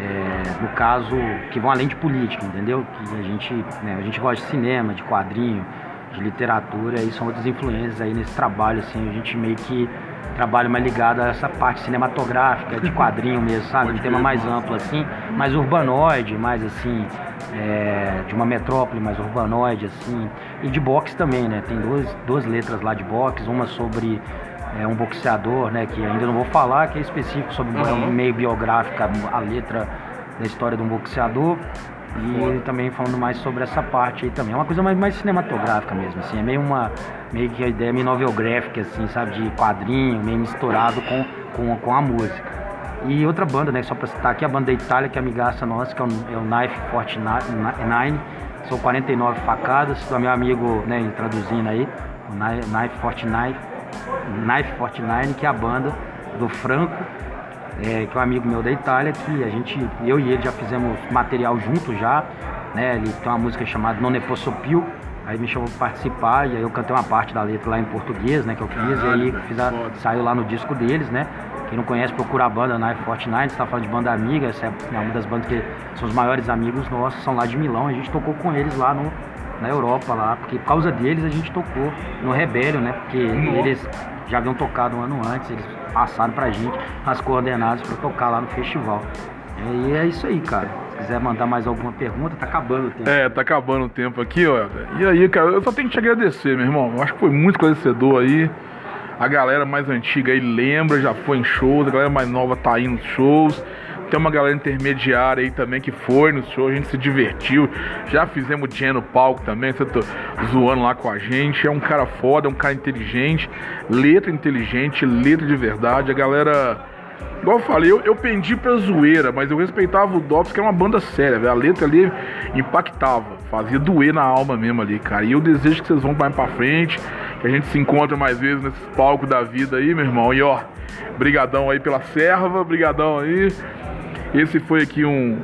É, no caso, que vão além de política, entendeu? Que a gente, né, a gente gosta de cinema, de quadrinho, de literatura, e são outras influências aí nesse trabalho, assim, a gente meio que trabalho mais ligado a essa parte cinematográfica, de quadrinho mesmo, sabe? Um tema mais amplo, assim, mais urbanoide, mais assim, é, de uma metrópole mais urbanoide, assim, e de boxe também, né? Tem duas, duas letras lá de boxe, uma sobre é, um boxeador, né? Que ainda não vou falar, que é específico sobre uhum. meio biográfica, a letra da história de um boxeador. E também falando mais sobre essa parte aí também. É uma coisa mais, mais cinematográfica mesmo, assim. É meio uma. Meio que a ideia meio novelgráfica, assim, sabe? De quadrinho, meio misturado com, com, com a música. E outra banda, né? Só pra citar aqui, a banda da Itália, que é amigaça nossa, que é o, é o Knife 49. São 49 facadas, do meu amigo, né, traduzindo aí, o Knife 49. Knife 49, que é a banda do Franco é, que é um amigo meu da Itália, que a gente, eu e ele já fizemos material junto já, né? Ele tem uma música chamada Non ne posso più, aí me chamou para participar e aí eu cantei uma parte da letra lá em português, né? Que eu fiz, Caralho, e aí fiz a, saiu lá no disco deles, né? Quem não conhece, procura a banda Knife Fortnite, está falando de banda amiga, essa é uma das bandas que são os maiores amigos nossos, são lá de Milão, a gente tocou com eles lá no, na Europa lá, porque por causa deles a gente tocou no Rebellion, né? Porque eles já haviam tocado um ano antes, eles passaram pra gente as coordenadas para tocar lá no festival. E é isso aí, cara. Se quiser mandar mais alguma pergunta, tá acabando o tempo. É, tá acabando o tempo aqui, ó. E aí, cara, eu só tenho que te agradecer, meu irmão. Eu acho que foi muito esclarecedor aí. A galera mais antiga aí lembra, já foi em shows, a galera mais nova tá indo nos shows. Tem uma galera intermediária aí também que foi no show, a gente se divertiu. Já fizemos dia no palco também, você tá zoando lá com a gente. É um cara foda, é um cara inteligente, letra inteligente, letra de verdade. A galera. Igual eu falei, eu, eu pendi pra zoeira, mas eu respeitava o Dops, que é uma banda séria, velho. A letra ali impactava, fazia doer na alma mesmo ali, cara. E eu desejo que vocês vão mais pra frente, que a gente se encontre mais vezes nesses palcos da vida aí, meu irmão. E ó, brigadão aí pela serva, brigadão aí. Esse foi aqui um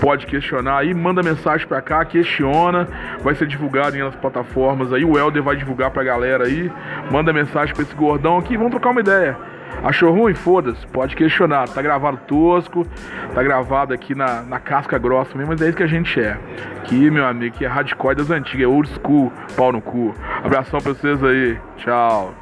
pode questionar aí, manda mensagem pra cá, questiona, vai ser divulgado em outras plataformas aí, o Helder vai divulgar pra galera aí, manda mensagem pra esse gordão aqui, vamos trocar uma ideia. Achou ruim? Foda-se, pode questionar. Tá gravado tosco, tá gravado aqui na, na casca grossa mesmo, mas é isso que a gente é. Aqui, meu amigo, que é hardcore das antigas, é old school, pau no cu. Abração pra vocês aí, tchau.